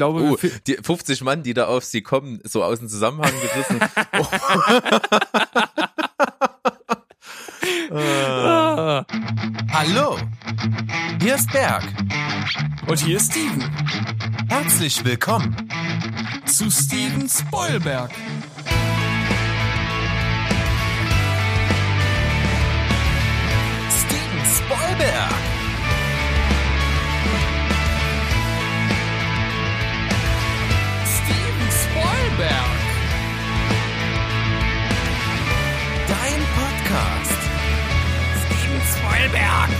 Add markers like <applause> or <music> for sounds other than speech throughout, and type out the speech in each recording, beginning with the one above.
glaube, Oh, die 50 Mann, die da auf sie kommen, so aus dem Zusammenhang gerissen. Oh. <laughs> Ah. Hallo, hier ist Berg. und hier ist Steven Herzlich willkommen. zu Steven Spoilberg. Steven Spoilberg. Steven Spoilberg.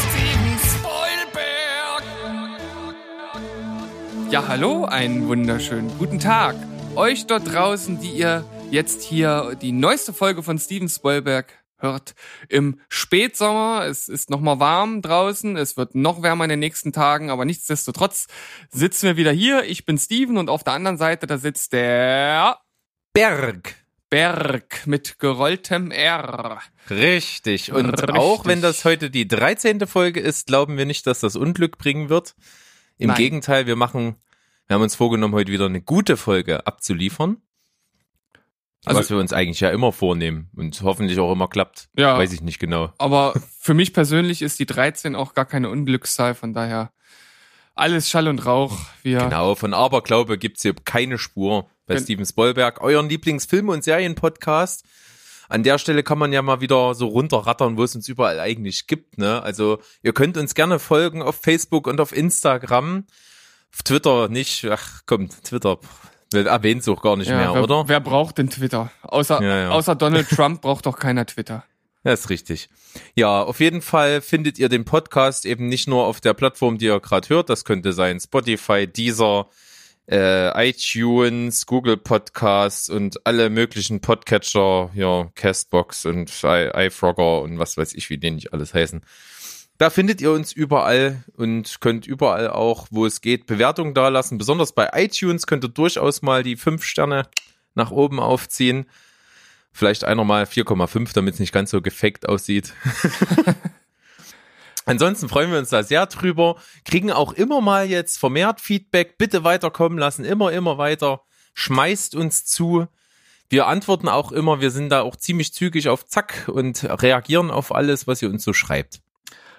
Steven Spoilberg. Ja, hallo, einen wunderschönen guten Tag. Euch dort draußen, die ihr jetzt hier die neueste Folge von Steven Spoilberg hört im Spätsommer. Es ist noch mal warm draußen. Es wird noch wärmer in den nächsten Tagen, aber nichtsdestotrotz sitzen wir wieder hier. Ich bin Steven und auf der anderen Seite da sitzt der Berg. Berg mit gerolltem R. Richtig. Und Richtig. auch wenn das heute die 13. Folge ist, glauben wir nicht, dass das Unglück bringen wird. Im Nein. Gegenteil, wir machen, wir haben uns vorgenommen, heute wieder eine gute Folge abzuliefern. Also- was wir uns eigentlich ja immer vornehmen und hoffentlich auch immer klappt. Ja. Weiß ich nicht genau. Aber für mich persönlich ist die 13 auch gar keine Unglückszahl, von daher alles Schall und Rauch. Wir Genau, von Aberglaube gibt's hier keine Spur bei Gen- Steven Spoilberg, euren Lieblingsfilm- und Serienpodcast. An der Stelle kann man ja mal wieder so runterrattern, wo es uns überall eigentlich gibt. Ne? Also ihr könnt uns gerne folgen auf Facebook und auf Instagram. Auf Twitter nicht. Ach komm, Twitter erwähnt auch gar nicht mehr, wer, oder? wer braucht denn Twitter? Außer, Ja, ja. außer Donald <laughs> Trump braucht doch keiner Twitter. Das ist richtig. Ja, auf jeden Fall findet ihr den Podcast eben nicht nur auf der Plattform, die ihr gerade hört. Das könnte sein Spotify, Deezer, äh, iTunes, Google Podcasts und alle möglichen Podcatcher, ja, Castbox und i- iFrogger und was weiß ich, wie die nicht alles heißen. Da findet ihr uns überall und könnt überall auch, wo es geht, Bewertungen dalassen. Besonders bei iTunes könnt ihr durchaus mal die fünf Sterne nach oben aufziehen. Vielleicht einer mal 4,5, damit es nicht ganz so gefaked aussieht. <laughs> <laughs> Ansonsten freuen wir uns da sehr drüber. Kriegen auch immer mal jetzt vermehrt Feedback. Bitte weiterkommen lassen. Immer, immer weiter. Schmeißt uns zu. Wir antworten auch immer. Wir sind da auch ziemlich zügig auf Zack und reagieren auf alles, was ihr uns so schreibt.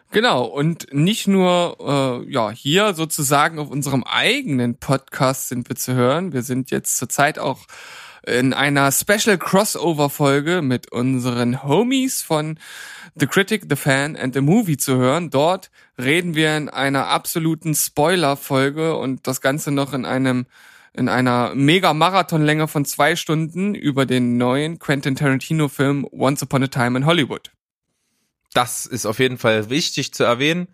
Genau, und nicht nur äh, ja hier sozusagen auf unserem eigenen Podcast sind wir zu hören. Wir sind jetzt zurzeit auch in einer Special Crossover Folge mit unseren Homies von The Critic, The Fan and The Movie zu hören. Dort reden wir in einer absoluten Spoiler Folge und das Ganze noch in einem in einer mega Marathonlänge von zwei Stunden über den neuen Quentin Tarantino Film Once Upon a Time in Hollywood. Das ist auf jeden Fall wichtig zu erwähnen.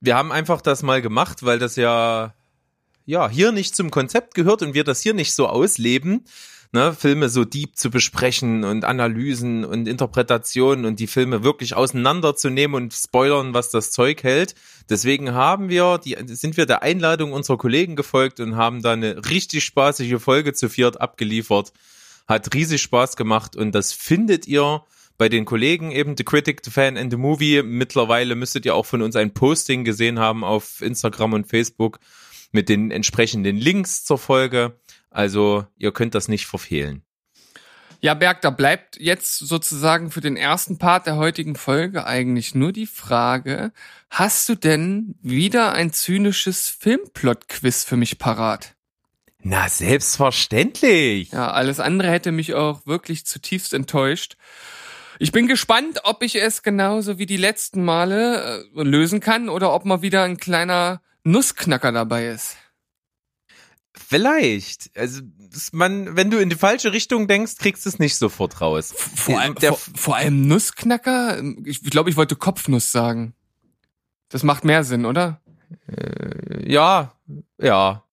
Wir haben einfach das mal gemacht, weil das ja, ja, hier nicht zum Konzept gehört und wir das hier nicht so ausleben, ne, Filme so deep zu besprechen und Analysen und Interpretationen und die Filme wirklich auseinanderzunehmen und spoilern, was das Zeug hält. Deswegen haben wir, die, sind wir der Einladung unserer Kollegen gefolgt und haben da eine richtig spaßige Folge zu viert abgeliefert. Hat riesig Spaß gemacht und das findet ihr bei den Kollegen eben The Critic, The Fan and The Movie. Mittlerweile müsstet ihr auch von uns ein Posting gesehen haben auf Instagram und Facebook mit den entsprechenden Links zur Folge. Also ihr könnt das nicht verfehlen. Ja, Berg, da bleibt jetzt sozusagen für den ersten Part der heutigen Folge eigentlich nur die Frage, hast du denn wieder ein zynisches Filmplot-Quiz für mich parat? Na, selbstverständlich. Ja, alles andere hätte mich auch wirklich zutiefst enttäuscht. Ich bin gespannt, ob ich es genauso wie die letzten Male äh, lösen kann oder ob mal wieder ein kleiner Nussknacker dabei ist. Vielleicht. Also man, wenn du in die falsche Richtung denkst, kriegst du es nicht sofort raus. Vor allem, Der- vor, vor allem Nussknacker? Ich glaube, ich wollte Kopfnuss sagen. Das macht mehr Sinn, oder? Ja, ja.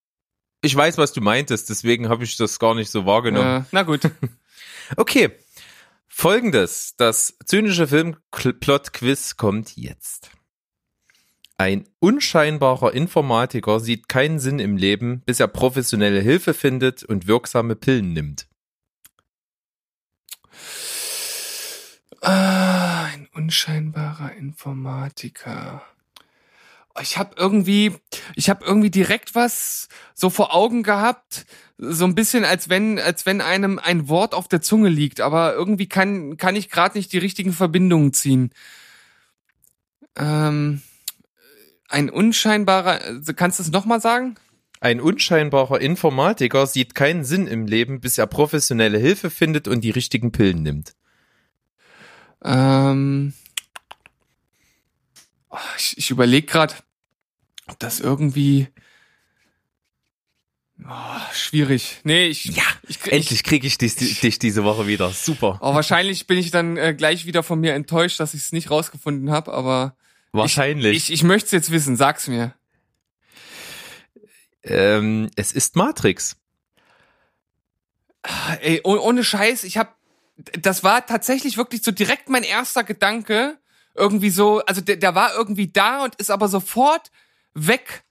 Ich weiß, was du meintest, deswegen habe ich das gar nicht so wahrgenommen. Äh, na gut. <laughs> Okay. Folgendes. Das zynische Filmplot-Quiz kommt jetzt. Ein unscheinbarer Informatiker sieht keinen Sinn im Leben, bis er professionelle Hilfe findet und wirksame Pillen nimmt. Ah, ein unscheinbarer Informatiker. ich habe irgendwie, ich habe irgendwie direkt was so vor Augen gehabt, so ein bisschen als wenn, als wenn einem ein Wort auf der Zunge liegt, aber irgendwie kann kann ich gerade nicht die richtigen Verbindungen ziehen. Ähm, ein unscheinbarer, kannst du es noch mal sagen? Ein unscheinbarer Informatiker sieht keinen Sinn im Leben, bis er professionelle Hilfe findet und die richtigen Pillen nimmt. Ähm, oh, ich ich überlege gerade, ob das irgendwie oh, schwierig. Nee, ich Ja, ich, krieg- Endlich kriege ich dich, dich diese Woche wieder. Super. Oh, wahrscheinlich bin ich dann äh, gleich wieder von mir enttäuscht, dass ich es nicht rausgefunden habe, aber Wahrscheinlich. ich, ich möchte es jetzt wissen, sag's mir. ähm, es ist Matrix. Ey, oh, ohne Scheiß, ich hab, das war tatsächlich wirklich so direkt mein erster Gedanke, irgendwie so, also der, der war irgendwie da und ist aber sofort weg.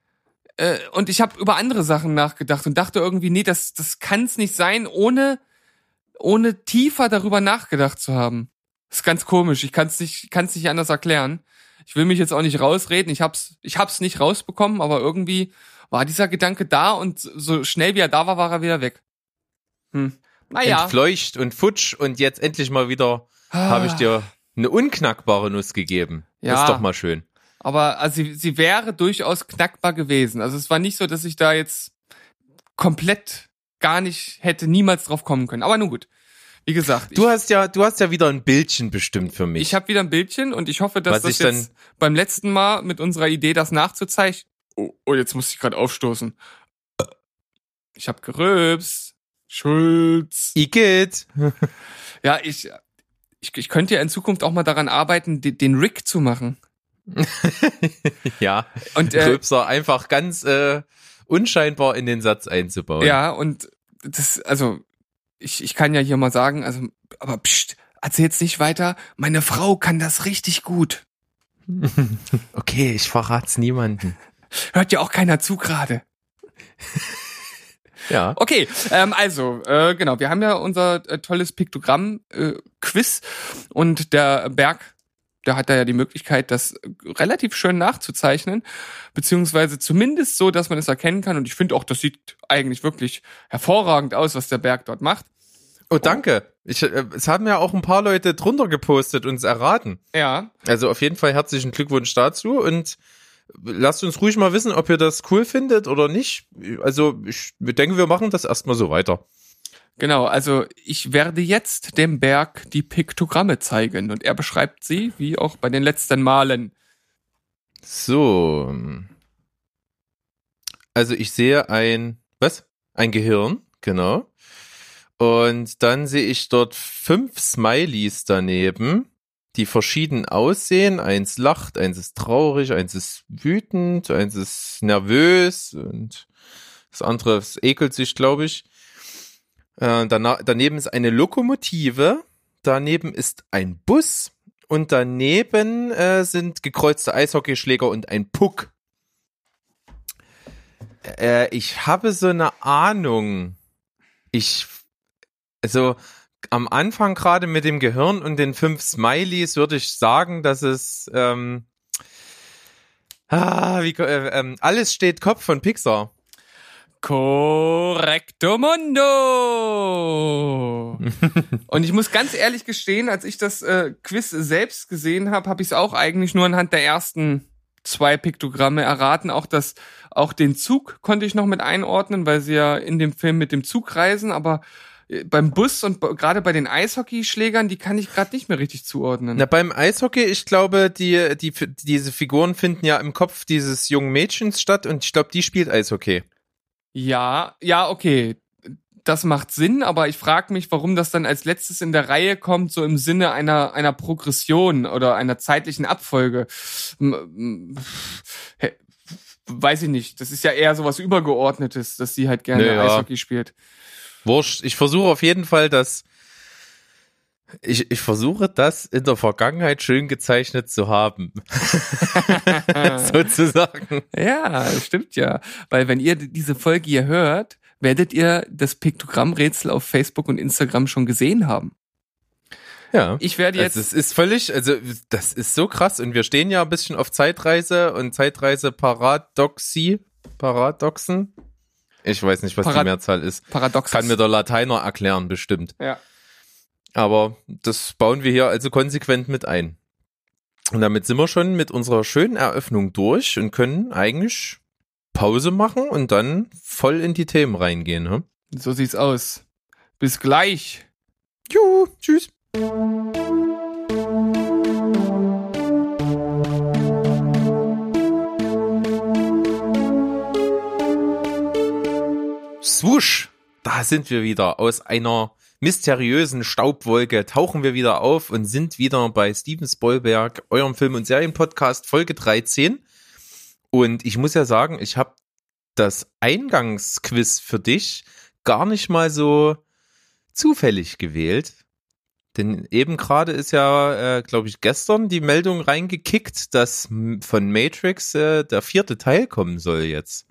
Äh, und ich habe über andere Sachen nachgedacht und dachte irgendwie, nee, das, das kann's nicht sein, ohne, ohne tiefer darüber nachgedacht zu haben. Das ist ganz komisch, ich kann's nicht, kann's nicht anders erklären. Ich will mich jetzt auch nicht rausreden, ich hab's, ich hab's nicht rausbekommen, aber irgendwie war dieser Gedanke da und so schnell wie er da war, war er wieder weg. Hm. Naja. Entfleucht und futsch und jetzt endlich mal wieder habe ich dir eine unknackbare Nuss gegeben. Das Ja. ist doch mal schön. Aber also sie, sie wäre durchaus knackbar gewesen. Also es war nicht so, dass ich da jetzt komplett gar nicht hätte niemals drauf kommen können. Aber nun gut. Wie gesagt, Du ich, hast ja, du hast ja wieder ein Bildchen bestimmt für mich. ich habe wieder ein Bildchen und ich hoffe, dass Was das jetzt beim letzten Mal mit unserer Idee, das nachzuzeichnen. Oh, oh jetzt muss ich gerade aufstoßen. Ich habe gerülpst. Schulz. Igitt. <laughs> Ja, ich, ich, ich könnte ja in Zukunft auch mal daran arbeiten, den, den Rick zu machen. <laughs> ja. Und äh, Rülpser einfach ganz äh, unscheinbar in den Satz einzubauen. Ja, und das, also, ich, ich kann ja hier mal sagen, also, aber pst, erzähl's nicht weiter, meine Frau kann das richtig gut. <laughs> Okay, ich verrat's niemanden. Hört ja auch keiner zu gerade. <laughs> Ja. Okay, ähm, also, äh, genau, wir haben ja unser äh, tolles Piktogramm-Quiz und der Berg, der hat da ja die Möglichkeit, das relativ schön nachzuzeichnen, beziehungsweise zumindest so, dass man es erkennen kann und ich finde auch, das sieht eigentlich wirklich hervorragend aus, was der Berg dort macht. Oh, danke. Ich, äh, es haben ja auch ein paar Leute drunter gepostet und es erraten. Ja, Also auf jeden Fall herzlichen Glückwunsch dazu und lasst uns ruhig mal wissen, ob ihr das cool findet oder nicht. Also ich denke, wir machen das erstmal so weiter. Genau, also ich werde jetzt dem Berg die Piktogramme zeigen und er beschreibt sie, wie auch bei den letzten Malen. So. Also ich sehe ein, was? Ein Gehirn, genau. Und dann sehe ich dort fünf Smileys daneben, die verschieden aussehen. Eins lacht, eins ist traurig, eins ist wütend, eins ist nervös und das andere ekelt sich, glaube ich. Äh, daneben ist eine Lokomotive, daneben ist ein Bus und daneben äh, sind gekreuzte Eishockeyschläger und ein Puck. Äh, ich habe so eine Ahnung. Ich, also am Anfang gerade mit dem Gehirn und den fünf Smileys würde ich sagen, dass es ähm, ah, wie, äh, ähm, alles steht Kopf von Pixar. Correcto mundo! <laughs> und ich muss ganz ehrlich gestehen, als ich das äh, Quiz selbst gesehen habe, habe ich es auch eigentlich nur anhand der ersten zwei Piktogramme erraten. Auch das, auch den Zug konnte ich noch mit einordnen, weil sie ja in dem Film mit dem Zug reisen, aber äh, beim Bus und gerade bei den Eishockeyschlägern, die kann ich gerade nicht mehr richtig zuordnen. Na, beim Eishockey, ich glaube, die, die, diese Figuren finden ja im Kopf dieses jungen Mädchens statt und ich glaube, die spielt Eishockey. Ja, ja, okay. Das macht Sinn, aber ich frage mich, warum das dann als letztes in der Reihe kommt, so im Sinne einer, einer Progression oder einer zeitlichen Abfolge. Weiß ich nicht. Das ist ja eher sowas Übergeordnetes, dass sie halt gerne Naja. Eishockey spielt. Wurscht. Ich versuche auf jeden Fall, dass ich, ich versuche das in der Vergangenheit schön gezeichnet zu haben. <laughs> Sozusagen. Ja, stimmt ja. Weil wenn ihr diese Folge hier hört, werdet ihr das Piktogrammrätsel auf Facebook und Instagram schon gesehen haben. Ja. Ich werde jetzt. Also es ist völlig, also das ist so krass und wir stehen ja ein bisschen auf Zeitreise und Zeitreise Paradoxie, Paradoxen. Ich weiß nicht, was Parad- die Mehrzahl ist. Paradox. Kann mir der Lateiner erklären, bestimmt. ja. Aber das bauen wir hier also konsequent mit ein. Und damit sind wir schon mit unserer schönen Eröffnung durch und können eigentlich Pause machen und dann voll in die Themen reingehen. Ne? So sieht's aus. Bis gleich. Juhu, tschüss. Swoosh, da sind wir wieder. Aus einer mysteriösen Staubwolke tauchen wir wieder auf und sind wieder bei Steven Spielberg, eurem Film- und Serienpodcast Folge 13. Und ich muss ja sagen, ich habe das Eingangsquiz für dich gar nicht mal so zufällig gewählt. Denn eben gerade ist ja, äh, glaube ich, gestern die Meldung reingekickt, dass von Matrix äh, der vierte Teil kommen soll jetzt.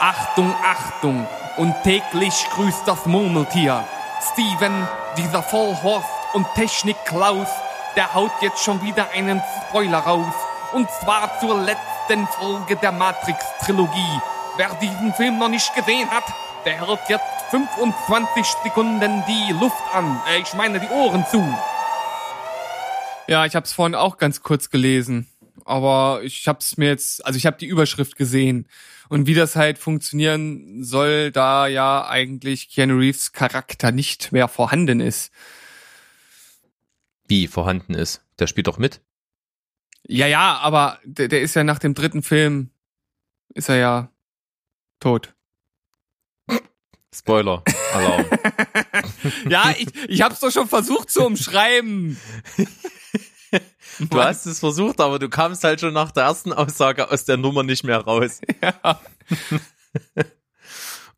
Achtung, Achtung. Und täglich grüßt das Murmeltier. Steven, dieser Vollhorst und Technik-Klaus, der haut jetzt schon wieder einen Spoiler raus. Und zwar zur letzten Folge der Matrix-Trilogie. Wer diesen Film noch nicht gesehen hat, der hält jetzt 25 Sekunden die Luft an. Äh, ich meine die Ohren zu. Ja, ich hab's vorhin auch ganz kurz gelesen. Aber ich hab's mir jetzt, also ich habe die Überschrift gesehen. Und wie das halt funktionieren soll, da ja eigentlich Keanu Reeves Charakter nicht mehr vorhanden ist. Wie vorhanden ist. Der spielt doch mit. Ja, ja, aber der, der ist ja nach dem dritten Film, ist er ja tot. <laughs> Spoiler, Alarm. <laughs> Ja, ich, ich hab's doch schon versucht zu umschreiben. <laughs> du hast es versucht, aber du kamst halt schon nach der ersten Aussage aus der Nummer nicht mehr raus. <laughs> Ja. <laughs>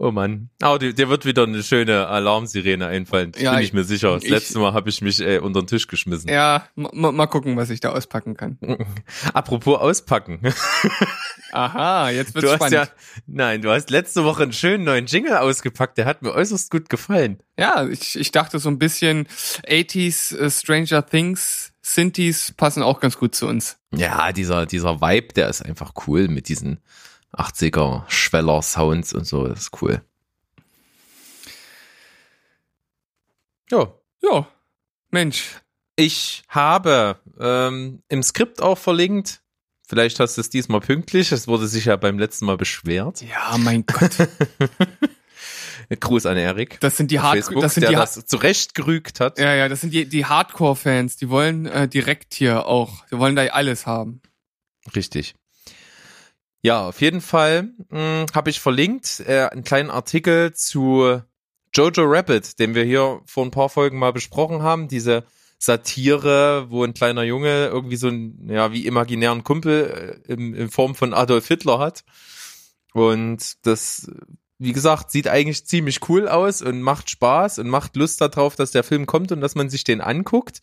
Oh Mann. Aber dir, dir wird wieder eine schöne Alarmsirene einfallen. Ja, bin ich mir sicher. Das ich- letzte Mal habe ich mich äh, unter den Tisch geschmissen. Ja, ma- mal gucken, was ich da auspacken kann. <laughs> Apropos auspacken. Aha, jetzt wird's Du hast spannend. ja, nein, du hast letzte Woche einen schönen neuen Jingle ausgepackt. Der hat mir äußerst gut gefallen. Ja, ich, ich dachte so ein bisschen 80s äh, Stranger Things, Synthes passen auch ganz gut zu uns. Ja, dieser, dieser Vibe, der ist einfach cool mit diesen 80er Schweller Sounds und so. Das ist cool. Ja, Ja, Mensch. Ich habe ähm, im Skript auch verlinkt. Vielleicht hast du es diesmal pünktlich. Es wurde sich ja beim letzten Mal beschwert. Ja, mein Gott. <laughs> Gruß an Erik. Das sind die auf Hard Facebook, das sind der die das zurechtgerügt hat. Ja, ja, das sind die, die Hardcore-Fans, die wollen äh, direkt hier auch, die wollen da alles haben. Richtig. Ja, auf jeden Fall habe ich verlinkt äh, einen kleinen Artikel zu Jojo Rabbit, den wir hier vor ein paar Folgen mal besprochen haben. Diese Satire, wo ein kleiner Junge irgendwie so einen, ja, wie imaginären Kumpel äh, in, in Form von Adolf Hitler hat. Und das, wie gesagt, sieht eigentlich ziemlich cool aus und macht Spaß und macht Lust darauf, dass der Film kommt und dass man sich den anguckt.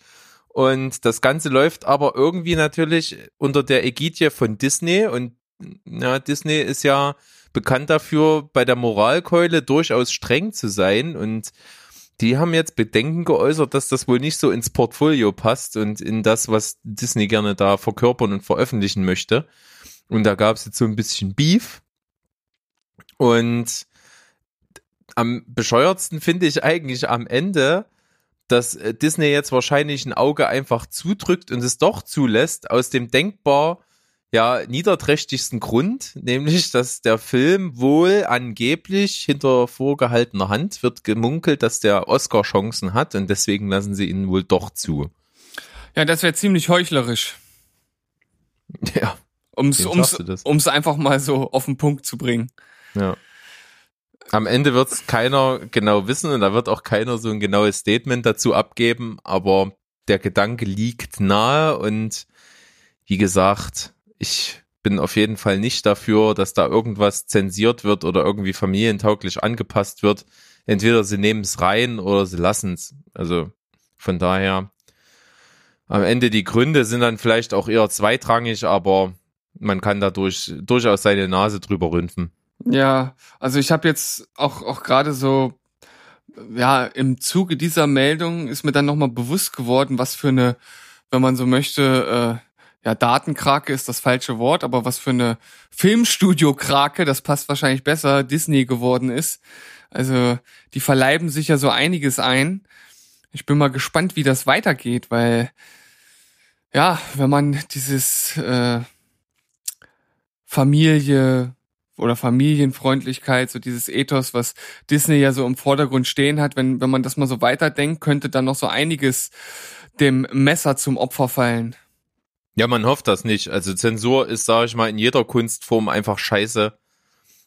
Und das Ganze läuft aber irgendwie natürlich unter der Ägidie von Disney und ja, Disney ist ja bekannt dafür, bei der Moralkeule durchaus streng zu sein und die haben jetzt Bedenken geäußert, dass das wohl nicht so ins Portfolio passt und in das, was Disney gerne da verkörpern und veröffentlichen möchte. Und da gab es jetzt so ein bisschen Beef. Und am bescheuertsten finde ich eigentlich am Ende, dass äh, Disney jetzt wahrscheinlich ein Auge einfach zudrückt und es doch zulässt, aus dem denkbar ja niederträchtigsten Grund, nämlich dass der Film wohl angeblich hinter vorgehaltener Hand wird gemunkelt, dass der Oscar Chancen hat und deswegen lassen sie ihn wohl doch zu. Ja, das wäre ziemlich heuchlerisch, <laughs> Ja, ums, ums, ums einfach mal so auf den Punkt zu bringen. Ja. Am Ende wird es keiner genau wissen und da wird auch keiner so ein genaues Statement dazu abgeben, aber der Gedanke liegt nahe und wie gesagt, ich bin auf jeden Fall nicht dafür, dass da irgendwas zensiert wird oder irgendwie familientauglich angepasst wird. Entweder sie nehmen es rein oder sie lassen es. Also von daher, am Ende die Gründe sind dann vielleicht auch eher zweitrangig, aber man kann dadurch durchaus seine Nase drüber rümpfen. Ja, also ich habe jetzt auch auch gerade so ja, im Zuge dieser Meldung ist mir dann nochmal bewusst geworden, was für eine, wenn man so möchte, äh, ja, Datenkrake ist das falsche Wort, aber was für eine Filmstudio-Krake, das passt wahrscheinlich besser, Disney geworden ist. Also, die verleiben sich ja so einiges ein. Ich bin mal gespannt, wie das weitergeht, weil, ja, wenn man dieses äh, Familie oder Familienfreundlichkeit, so dieses Ethos, was Disney ja so im Vordergrund stehen hat, wenn, wenn man das mal so weiterdenkt, könnte dann noch so einiges dem Messer zum Opfer fallen. Ja, man hofft das nicht. Also Zensur ist, sage ich mal, in jeder Kunstform einfach scheiße.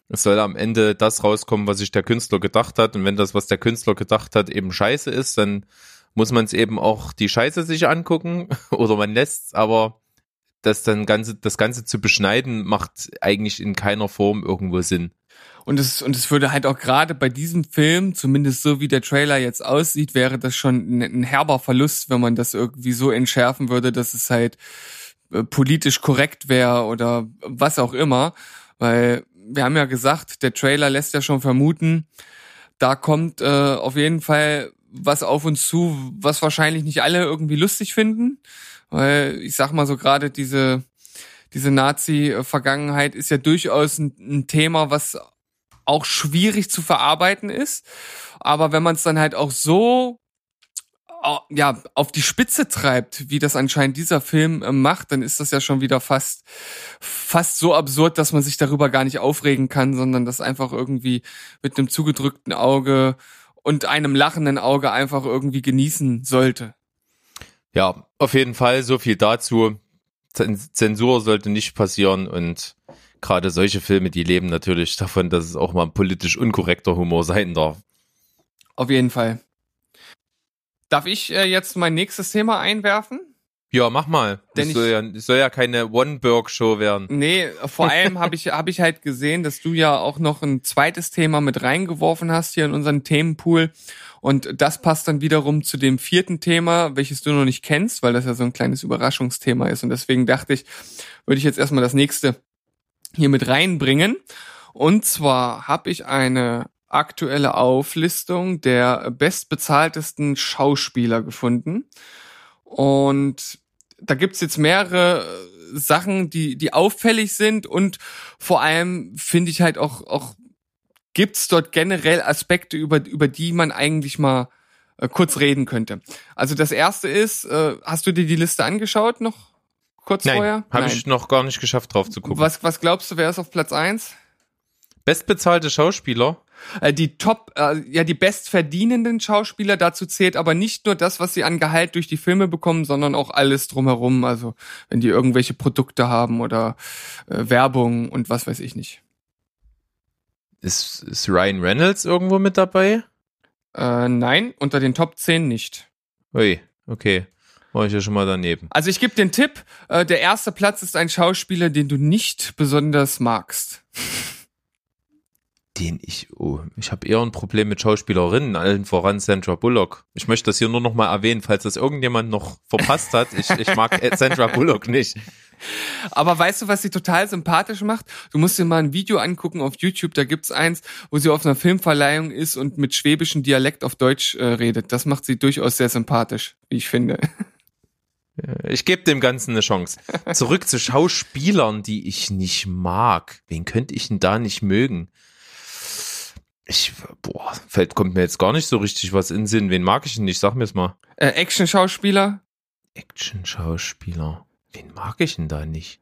Es soll am Ende das rauskommen, was sich der Künstler gedacht hat. Und wenn das, was der Künstler gedacht hat, eben scheiße ist, dann muss man es eben auch die Scheiße sich angucken <laughs> oder man lässt's, aber das dann ganze, das Ganze zu beschneiden, macht eigentlich in keiner Form irgendwo Sinn. Und es, und es würde halt auch gerade bei diesem Film, zumindest so wie der Trailer jetzt aussieht, wäre das schon ein, ein herber Verlust, wenn man das irgendwie so entschärfen würde, dass es halt äh, politisch korrekt wäre oder was auch immer. Weil wir haben ja gesagt, der Trailer lässt ja schon vermuten, da kommt äh, auf jeden Fall was auf uns zu, was wahrscheinlich nicht alle irgendwie lustig finden. Weil ich sag mal so gerade diese, diese Nazi-Vergangenheit ist ja durchaus ein, ein Thema, was auch schwierig zu verarbeiten ist. Aber wenn man es dann halt auch so ja, auf die Spitze treibt, wie das anscheinend dieser Film äh, macht, dann ist das ja schon wieder fast, fast so absurd, dass man sich darüber gar nicht aufregen kann, sondern das einfach irgendwie mit einem zugedrückten Auge und einem lachenden Auge einfach irgendwie genießen sollte. Ja, auf jeden Fall so viel dazu. Zensur sollte nicht passieren und gerade solche Filme, die leben natürlich davon, dass es auch mal politisch unkorrekter Humor sein darf. Auf jeden Fall. Darf ich äh, jetzt mein nächstes Thema einwerfen? Ja, mach mal. Denn es soll, ja, es soll ja keine One-Berg-Show werden. Nee, vor <laughs> allem habe ich, hab ich halt gesehen, dass du ja auch noch ein zweites Thema mit reingeworfen hast hier in unseren Themenpool. Und das passt dann wiederum zu dem vierten Thema, welches du noch nicht kennst, weil das ja so ein kleines Überraschungsthema ist. Und deswegen dachte ich, würde ich jetzt erstmal das nächste hier mit reinbringen. Und zwar habe ich eine aktuelle Auflistung der bestbezahltesten Schauspieler gefunden. Und da gibt's jetzt mehrere Sachen, die, die auffällig sind und vor allem finde ich halt auch, auch gibt's dort generell Aspekte, über, über die man eigentlich mal äh, kurz reden könnte. Also das erste ist, äh, hast du dir die Liste angeschaut noch kurz Nein, vorher? habe ich noch gar nicht geschafft drauf zu gucken. Was, was glaubst du, wer ist auf Platz eins? Bestbezahlte Schauspieler? Äh, die Top, äh, ja, die bestverdienenden Schauspieler, dazu zählt aber nicht nur das, was sie an Gehalt durch die Filme bekommen, sondern auch alles drumherum. Also, wenn die irgendwelche Produkte haben oder äh, Werbung und was weiß ich nicht. Ist, ist Ryan Reynolds irgendwo mit dabei? Äh, nein, unter den Top 10 nicht. Ui, okay. War ich ja schon mal daneben. Also ich gebe den Tipp, äh, der erste Platz ist ein Schauspieler, den du nicht besonders magst. <laughs> Den ich, oh, ich habe eher ein Problem mit Schauspielerinnen, allen voran Sandra Bullock. Ich möchte das hier nur noch mal erwähnen, falls das irgendjemand noch verpasst hat. Ich, ich mag Sandra Bullock nicht. Aber weißt du, was sie total sympathisch macht? Du musst dir mal ein Video angucken auf YouTube, da gibt's eins, wo sie auf einer Filmverleihung ist und mit schwäbischem Dialekt auf Deutsch äh, redet. Das macht sie durchaus sehr sympathisch, wie ich finde. Ich gebe dem Ganzen eine Chance. Zurück zu Schauspielern, die ich nicht mag. Wen könnte ich denn da nicht mögen? Ich, boah, fällt, kommt mir jetzt gar nicht so richtig was in den Sinn. Wen mag ich denn nicht? Sag mir's mal. Äh, Action-Schauspieler? Action-Schauspieler. Wen mag ich denn da nicht?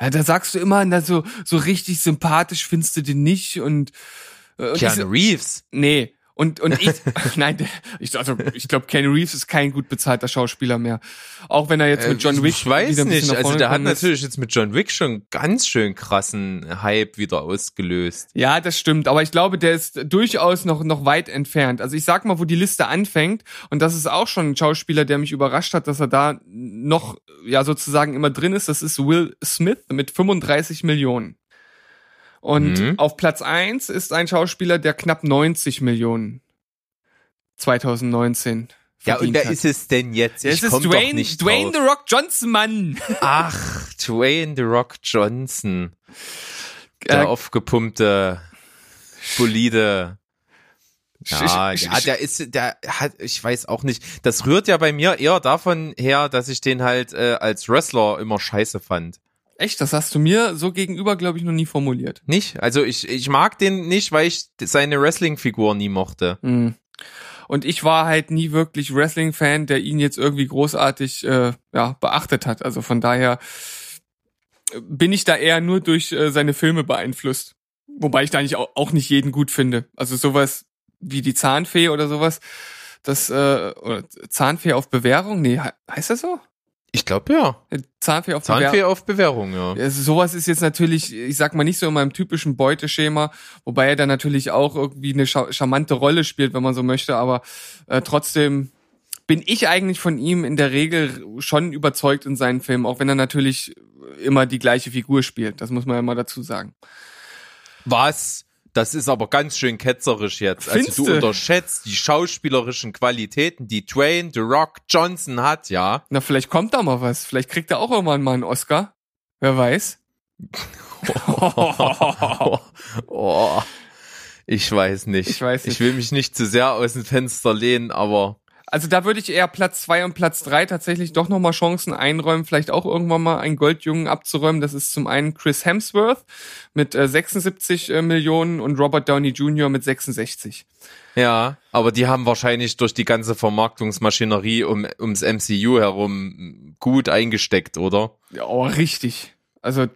Ja, da sagst du immer, na, so, so richtig sympathisch findest du den nicht und, äh, Keanu Reeves. Nee. Und, und ich, <laughs> <laughs> nein, ich, also, ich glaube, Ken Reeves ist kein gut bezahlter Schauspieler mehr. Auch wenn er jetzt mit John Äh, Wick Ich weiß wieder ein bisschen nicht. Also der hat natürlich jetzt mit John Wick schon ganz schön krassen Hype wieder ausgelöst. Ja, das stimmt. Aber ich glaube, der ist durchaus noch, noch weit entfernt. Also ich sag mal, wo die Liste anfängt. Und das ist auch schon ein Schauspieler, der mich überrascht hat, dass er da noch, ja, sozusagen immer drin ist. Das ist Will Smith mit 35 Millionen. Und Mhm. auf Platz eins ist ein Schauspieler, der knapp 90 Millionen 2019 Ja, und wer hat. ist es denn jetzt? Es ich ist komm doch Dwayne, nicht Dwayne The. Rock Johnson, Mann. Ach, Dwayne The Rock Johnson. Der Äh, aufgepumpte, solide Ja, Ich- ich- ja, der ist, der hat, ich weiß auch nicht. Das rührt ja bei mir eher davon her, dass ich den halt äh, als Wrestler immer scheiße fand. Echt, das hast du mir so gegenüber, glaube ich, noch nie formuliert. Nicht? Also ich, ich mag den nicht, weil ich seine Wrestling-Figur nie mochte. Hm. Und ich war halt nie wirklich Wrestling-Fan, der ihn jetzt irgendwie großartig äh, ja, beachtet hat. Also von daher bin ich da eher nur durch äh, seine Filme beeinflusst. Wobei ich da eigentlich auch, auch nicht jeden gut finde. Also sowas wie die Zahnfee oder sowas. Das, äh, oder Zahnfee auf Bewährung? Nee, he- heißt das so? Ich glaube ja. Zahnfee auf Bewährung. Zahnfee auf Bewährung, ja. Also sowas ist jetzt natürlich, ich sag mal, nicht so in meinem typischen Beuteschema, wobei er dann natürlich auch irgendwie eine charmante Rolle spielt, wenn man so möchte, aber äh, trotzdem bin ich eigentlich von ihm in der Regel schon überzeugt in seinen Filmen, auch wenn er natürlich immer die gleiche Figur spielt. Das muss man ja mal dazu sagen. Was? Das ist aber ganz schön ketzerisch jetzt. Also Findste? du unterschätzt die schauspielerischen Qualitäten, die Dwayne The Rock Johnson hat, ja. Na, vielleicht kommt da mal was. Vielleicht kriegt er auch irgendwann mal einen Oscar. Wer weiß. <laughs> oh, ich weiß nicht. Ich weiß nicht. Ich will mich nicht zu sehr aus dem Fenster lehnen, aber Also da würde ich eher Platz zwei und Platz drei tatsächlich doch nochmal Chancen einräumen, vielleicht auch irgendwann mal einen Goldjungen abzuräumen. Das ist zum einen Chris Hemsworth mit äh, 76 äh, Millionen und Robert Downey Jr. mit 66. ja, aber die haben wahrscheinlich durch die ganze Vermarktungsmaschinerie um, ums MCU herum gut eingesteckt, oder? Ja, oh, richtig. Also äh,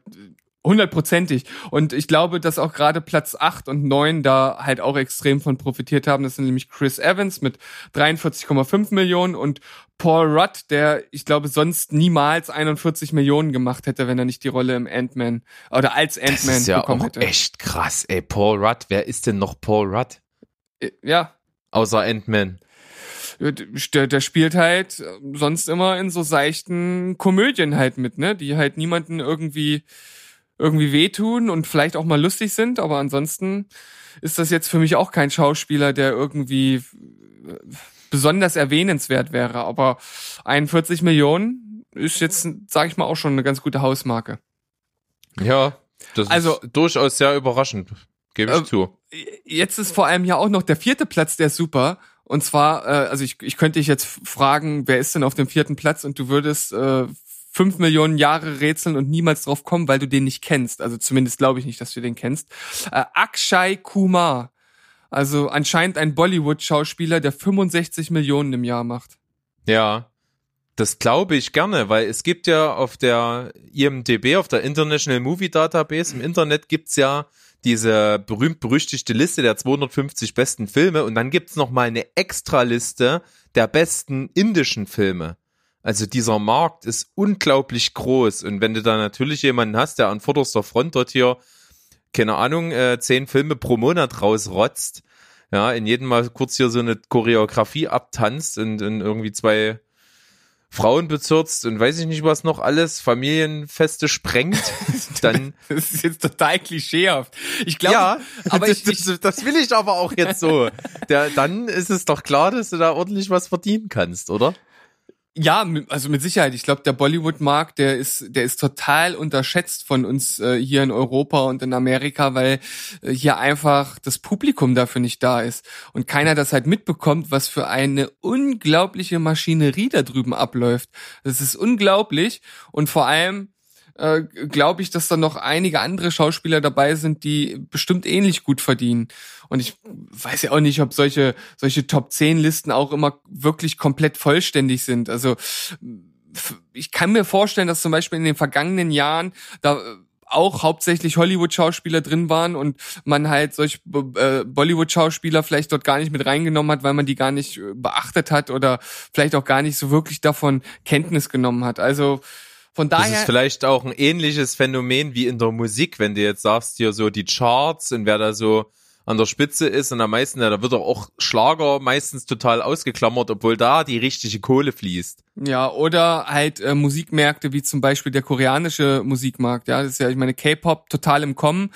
hundertprozentig. Und ich glaube, dass auch gerade Platz 8 und 9 da halt auch extrem von profitiert haben. Das sind nämlich Chris Evans mit 43,5 Millionen und Paul Rudd, der, ich glaube, sonst niemals 41 Millionen gemacht hätte, wenn er nicht die Rolle im Ant-Man oder als Das Ant-Man ist ja bekommen auch hätte. echt krass, ey. Paul Rudd, wer ist denn noch Paul Rudd? Äh, Ja, Außer Ant-Man. der, der spielt halt äh, sonst immer in so seichten Komödien halt mit, ne? Die halt niemanden irgendwie irgendwie wehtun und vielleicht auch mal lustig sind, aber ansonsten ist das jetzt für mich auch kein Schauspieler, der irgendwie äh, besonders erwähnenswert wäre. Aber 41 Millionen ist jetzt, sag ich mal, auch schon eine ganz gute Hausmarke. Ja, das Also- ist durchaus sehr überraschend. Gebe ich Äh, zu. Jetzt ist vor allem ja auch noch der vierte Platz, der ist super. Und zwar, äh, also ich, ich könnte dich jetzt fragen, wer ist denn auf dem vierten Platz und du würdest äh, fünf Millionen Jahre rätseln und niemals drauf kommen, weil du den nicht kennst. Also zumindest glaube ich nicht, dass du den kennst. Äh, Akshay Kumar. Also anscheinend ein Bollywood-Schauspieler, der 65 Millionen im Jahr macht. Ja, das glaube ich gerne, weil es gibt ja auf der IMDB, auf der International Movie Database im Internet gibt's ja diese berühmt-berüchtigte Liste der 250 besten Filme und dann gibt's noch mal eine Extraliste der besten indischen Filme. Also dieser Markt ist unglaublich groß und wenn du da natürlich jemanden hast, der an vorderster Front dort hier, keine Ahnung, äh, zehn Filme pro Monat rausrotzt, ja, in jedem Mal kurz hier so eine Choreografie abtanzt und, und irgendwie zwei Frauen bezirzt und weiß ich nicht was noch alles, Familienfeste sprengt, <laughs> dann Das ist jetzt total klischeehaft. Ich glaube, ja, aber das, ich, ich, das, das will ich aber auch jetzt so. Der, dann ist es doch klar, dass du da ordentlich was verdienen kannst, oder? Ja, also mit Sicherheit. Ich glaube, der Bollywood-Markt, der ist, der ist total unterschätzt von uns äh, hier in Europa und in Amerika, weil äh, hier einfach das Publikum dafür nicht da ist und keiner das halt mitbekommt, was für eine unglaubliche Maschinerie da drüben abläuft. Das ist unglaublich und vor allem äh, glaube ich, dass da noch einige andere Schauspieler dabei sind, die bestimmt ähnlich gut verdienen. Und ich weiß ja auch nicht, ob solche, solche Top 10 Listen auch immer wirklich komplett vollständig sind. Also ich kann mir vorstellen, dass zum Beispiel in den vergangenen Jahren da auch hauptsächlich Hollywood-Schauspieler drin waren und man halt solch äh, Bollywood-Schauspieler vielleicht dort gar nicht mit reingenommen hat, weil man die gar nicht äh, beachtet hat oder vielleicht auch gar nicht so wirklich davon Kenntnis genommen hat. Also von Das daher ist vielleicht auch ein ähnliches Phänomen wie in der Musik, wenn du jetzt sagst, hier so die Charts und wer da so an der Spitze ist und am meisten, ja, da wird doch auch Schlager meistens total ausgeklammert, obwohl da die richtige Kohle fließt. Ja, oder halt äh, Musikmärkte wie zum Beispiel der koreanische Musikmarkt. Ja, das ist ja, ich meine, K-Pop total im Kommen.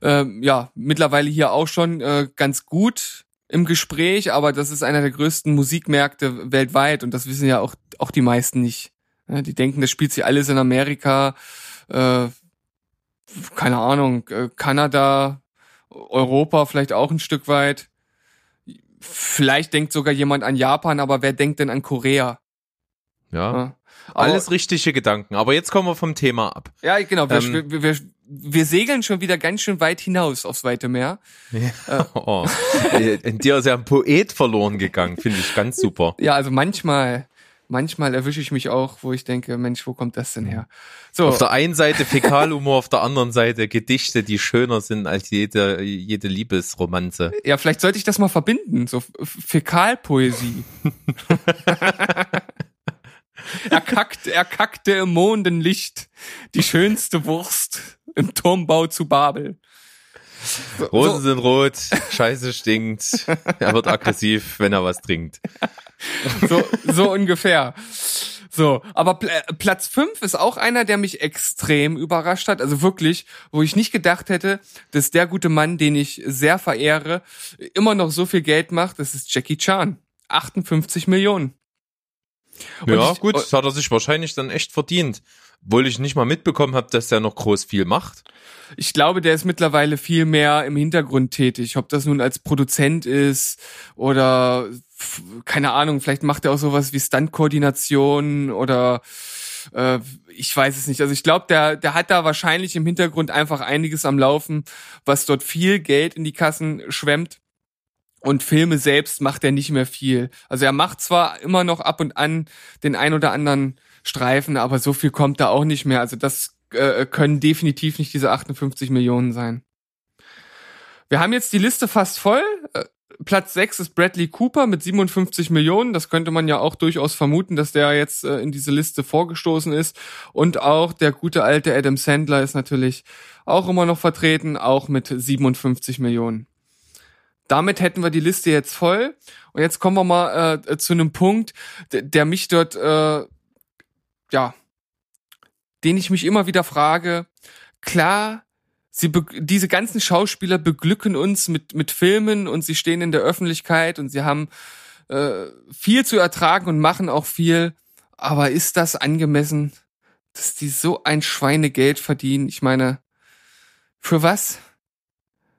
Ähm, ja, mittlerweile hier auch schon äh, ganz gut im Gespräch, aber das ist einer der größten Musikmärkte weltweit und das wissen ja auch, auch die meisten nicht. Ja, die denken, das spielt sich alles in Amerika, äh, keine Ahnung, äh, Kanada, Europa vielleicht auch ein Stück weit. vielleicht denkt sogar jemand an Japan, aber wer denkt denn an Korea? Ja. Ja. Alles richtige Gedanken. Aber jetzt kommen wir vom Thema ab. Ja, genau. Wir, Ähm, wir, wir, wir segeln schon wieder ganz schön weit hinaus aufs weite Meer. <laughs> Oh. Äh, In dir ist ja ein Poet verloren gegangen. Finde ich ganz super. Ja, also manchmal, manchmal erwische ich mich auch, wo ich denke, Mensch, wo kommt das denn her? So, Auf der einen Seite Fäkalhumor, auf der anderen Seite Gedichte, die schöner sind als jede, jede Liebesromanze. ja, vielleicht sollte ich das mal verbinden, so Fäkalpoesie. <laughs> Erkackt, erkackte im Mondenlicht, die schönste Wurst im Turmbau zu Babel. Rosen so, sind rot, Scheiße stinkt. Er wird aggressiv, wenn er was trinkt. so, so ungefähr. So, aber Pl Platz fünf ist auch einer, der mich extrem überrascht hat. Also wirklich, wo ich nicht gedacht hätte, dass der gute Mann, den ich sehr verehre, immer noch so viel Geld macht. Das ist Jackie Chan. 58 Millionen. Und ja, ich- gut, das hat er sich wahrscheinlich dann echt verdient. Obwohl ich nicht mal mitbekommen habe, dass der noch groß viel macht. Ich glaube, der ist mittlerweile viel mehr im Hintergrund tätig. Ob das nun als Produzent ist oder keine Ahnung, vielleicht macht er auch sowas wie Stuntkoordination oder äh, ich weiß es nicht. Also ich glaube, der, der hat da wahrscheinlich im Hintergrund einfach einiges am Laufen, was dort viel Geld in die Kassen schwemmt. Und Filme selbst macht er nicht mehr viel. Also er macht zwar immer noch ab und an den ein oder anderen Streifen, aber so viel kommt da auch nicht mehr. Also das äh, können definitiv nicht diese 58 Millionen sein. Wir haben jetzt die Liste fast voll. Äh, Platz 6 ist Bradley Cooper mit 57 Millionen. Das könnte man ja auch durchaus vermuten, dass der jetzt äh, in diese Liste vorgestoßen ist. Und auch der gute alte Adam Sandler ist natürlich auch immer noch vertreten, auch mit 57 Millionen. Damit hätten wir die Liste jetzt voll. Und jetzt kommen wir mal äh, zu einem Punkt, der, mich dort, äh, ja, den ich mich immer wieder frage. Klar, sie diese ganzen Schauspieler beglücken uns mit mit Filmen und sie stehen in der Öffentlichkeit und sie haben äh, viel zu ertragen und machen auch viel. Aber ist das angemessen, dass die so ein Schweinegeld verdienen? Ich meine, für was?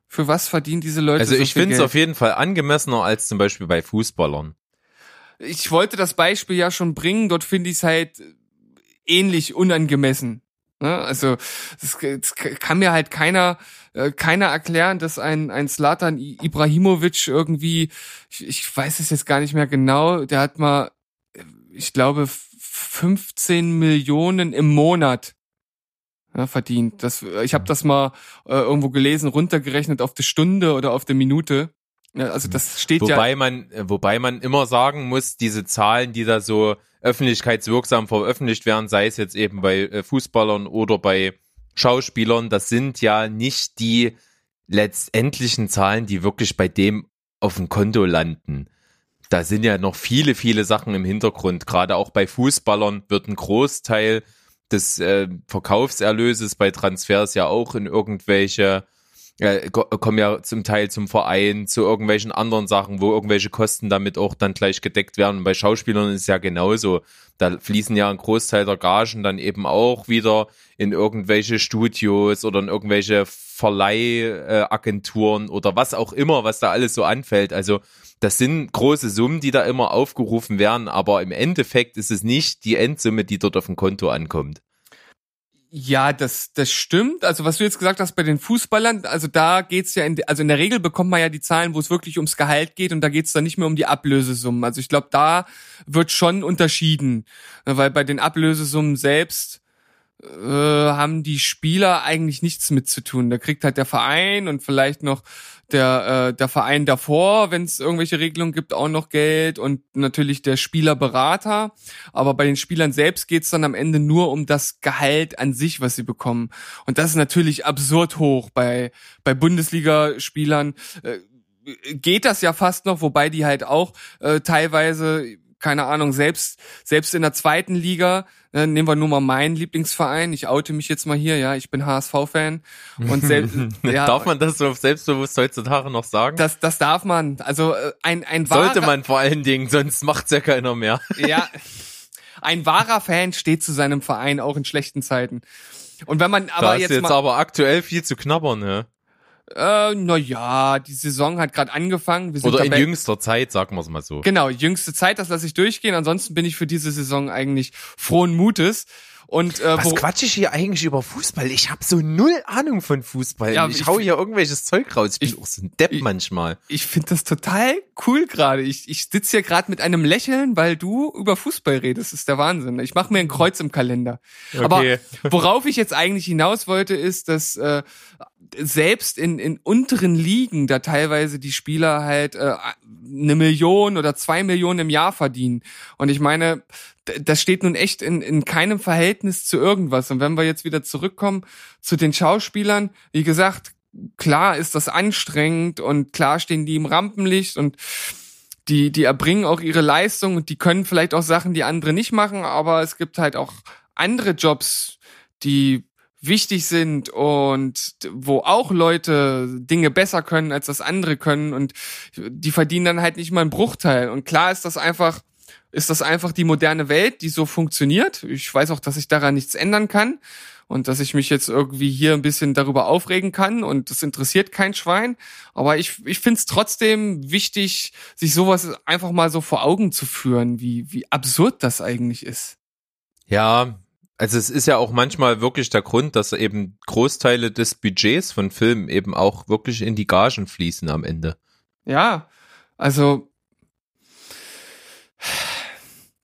Für was verdienen diese Leute Also so ich finde es auf jeden Fall angemessener als zum Beispiel bei Fußballern. ich wollte das Beispiel ja schon bringen, dort finde ich es halt ähnlich unangemessen. Ne? Also das, das kann mir halt keiner äh, keiner erklären, dass ein ein Slatan Ibrahimovic irgendwie, ich, ich weiß es jetzt gar nicht mehr genau, der hat mal, ich glaube 15 Millionen im Monat ja, verdient. Das, ich habe das mal äh, irgendwo gelesen, runtergerechnet auf die Stunde oder auf die Minute. Ja, also das steht ja Wobei man, äh, wobei man immer sagen muss, diese Zahlen, die da so öffentlichkeitswirksam veröffentlicht werden, sei es jetzt eben bei äh, Fußballern oder bei Schauspielern, das sind ja nicht die letztendlichen Zahlen, die wirklich bei dem auf dem Konto landen. Da sind ja noch viele, viele Sachen im Hintergrund. Gerade auch bei Fußballern wird ein Großteil des äh, Verkaufserlöses bei Transfers ja auch in irgendwelche äh, ko- kommen ja zum Teil zum Verein, zu irgendwelchen anderen Sachen, wo irgendwelche Kosten damit auch dann gleich gedeckt werden. Und bei Schauspielern ist es ja genauso. Da fließen ja ein Großteil der Gagen dann eben auch wieder in irgendwelche Studios oder in irgendwelche Verleihagenturen oder was auch immer, was da alles so anfällt. Also das sind große Summen, die da immer aufgerufen werden, aber im Endeffekt ist es nicht die Endsumme, die dort auf dem Konto ankommt. Ja, das, das stimmt. Also was du jetzt gesagt hast bei den Fußballern, also da geht's ja, in, also in der Regel bekommt man ja die Zahlen, wo es wirklich ums Gehalt geht und da geht's dann nicht mehr um die Ablösesummen. Also ich glaube, da wird schon unterschieden, weil bei den Ablösesummen selbst äh, haben die Spieler eigentlich nichts mit zu tun. Da kriegt halt der Verein und vielleicht noch der, äh, der Verein davor, wenn es irgendwelche Regelungen gibt, auch noch Geld und natürlich der Spielerberater. Aber bei den Spielern selbst geht's dann am Ende nur um das Gehalt an sich, was sie bekommen. Und das ist natürlich absurd hoch bei, bei Bundesligaspielern. Äh, geht das ja fast noch, wobei die halt auch äh, teilweise keine Ahnung, selbst, selbst in der zweiten Liga, äh, nehmen wir nur mal meinen Lieblingsverein, ich oute mich jetzt mal hier, ja, ich bin HSV-Fan und selbst, <laughs> ja, Darf man das so selbstbewusst heutzutage noch sagen? das, das darf man, also äh, ein, ein Sollte wahrer- man vor allen Dingen, sonst macht's ja keiner mehr. <laughs> ja, ein wahrer Fan steht zu seinem Verein auch in schlechten Zeiten. Und wenn man Da aber ist jetzt, jetzt mal, aber aktuell viel zu knabbern, ne? Äh, na ja, die Saison hat gerade angefangen. Wir sind Oder in dabei- jüngster Zeit, sagen wir es mal so. Genau, jüngste Zeit, das lasse ich durchgehen. Ansonsten bin ich für diese Saison eigentlich frohen Mutes. Und äh, Was wo, quatsch ich hier eigentlich über Fußball? Ich habe so null Ahnung von Fußball. Ja, ich, ich- hau hier irgendwelches Zeug raus. Ich bin ich- auch so ein Depp ich- manchmal. ich finde das total cool gerade. Ich, ich sitze hier gerade mit einem Lächeln, weil du über Fußball redest. Das ist der Wahnsinn. Ich mache mir ein Kreuz im Kalender. Aber Okay. worauf ich jetzt eigentlich hinaus wollte, ist, dass äh, selbst in, in unteren Ligen da teilweise die Spieler halt äh, eine Million oder zwei Millionen im Jahr verdienen. Und ich meine, das steht nun echt in, in keinem Verhältnis zu irgendwas. Und wenn wir jetzt wieder zurückkommen zu den Schauspielern, wie gesagt, klar ist das anstrengend und klar stehen die im Rampenlicht und die, die erbringen auch ihre Leistung und die können vielleicht auch Sachen, die andere nicht machen, aber es gibt halt auch andere Jobs, die wichtig sind und wo auch Leute Dinge besser können, als das andere können und die verdienen dann halt nicht mal einen Bruchteil. Und klar ist das einfach, ist das einfach die moderne Welt, die so funktioniert. Ich weiß auch, dass ich daran nichts ändern kann und dass ich mich jetzt irgendwie hier ein bisschen darüber aufregen kann und das interessiert kein Schwein. Aber ich, ich finde es trotzdem wichtig, sich sowas einfach mal so vor Augen zu führen, wie, wie absurd das eigentlich ist. Ja, also es ist ja auch manchmal wirklich der Grund, dass eben Großteile des Budgets von Filmen eben auch wirklich in die Gagen fließen am Ende. Ja, also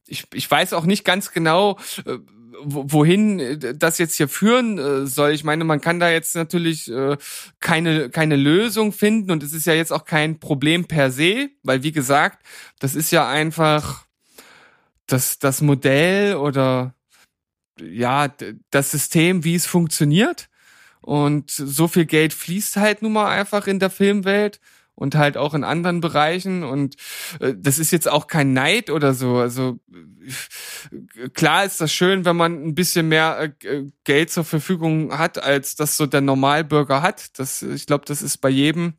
ich, ich weiß auch nicht ganz genau, äh, wo- wohin äh, das jetzt hier führen äh, soll. Ich meine, man kann da jetzt natürlich keine, keine Lösung finden und es ist ja jetzt auch kein Problem per se, weil wie gesagt, das ist ja einfach das, das Modell oder ja, das System, wie es funktioniert. Und so viel Geld fließt halt nun mal einfach in der Filmwelt und halt auch in anderen Bereichen. Und äh, das ist jetzt auch kein Neid oder so. Also äh, klar ist das schön, wenn man ein bisschen mehr äh, Geld zur Verfügung hat, als das so der Normalbürger hat. Das, ich glaube, das ist bei jedem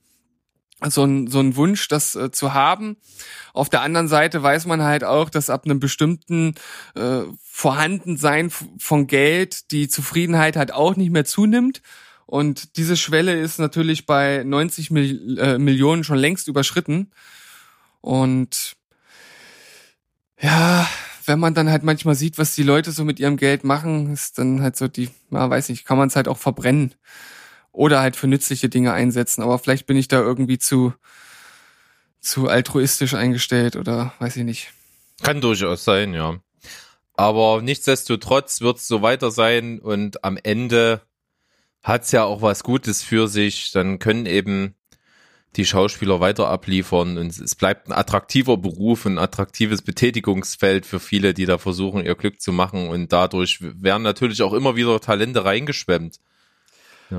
so ein, so ein Wunsch, das äh, zu haben. Auf der anderen Seite weiß man halt auch, dass ab einem bestimmten äh, Vorhandensein von Geld die Zufriedenheit halt auch nicht mehr zunimmt. Und diese Schwelle ist natürlich bei 90 Mil äh, Millionen schon längst überschritten. Und ja, wenn man dann halt manchmal sieht, was die Leute so mit ihrem Geld machen, ist dann halt so die, ja, weiß nicht, kann man es halt auch verbrennen oder halt für nützliche Dinge einsetzen. Aber vielleicht bin ich da irgendwie zu zu altruistisch eingestellt oder weiß ich nicht. Kann durchaus sein, ja. Aber nichtsdestotrotz wird es so weiter sein und am Ende hat's ja auch was Gutes für sich. Dann können eben die Schauspieler weiter abliefern und es bleibt ein attraktiver Beruf, ein attraktives Betätigungsfeld für viele, die da versuchen, ihr Glück zu machen und dadurch werden natürlich auch immer wieder Talente reingeschwemmt.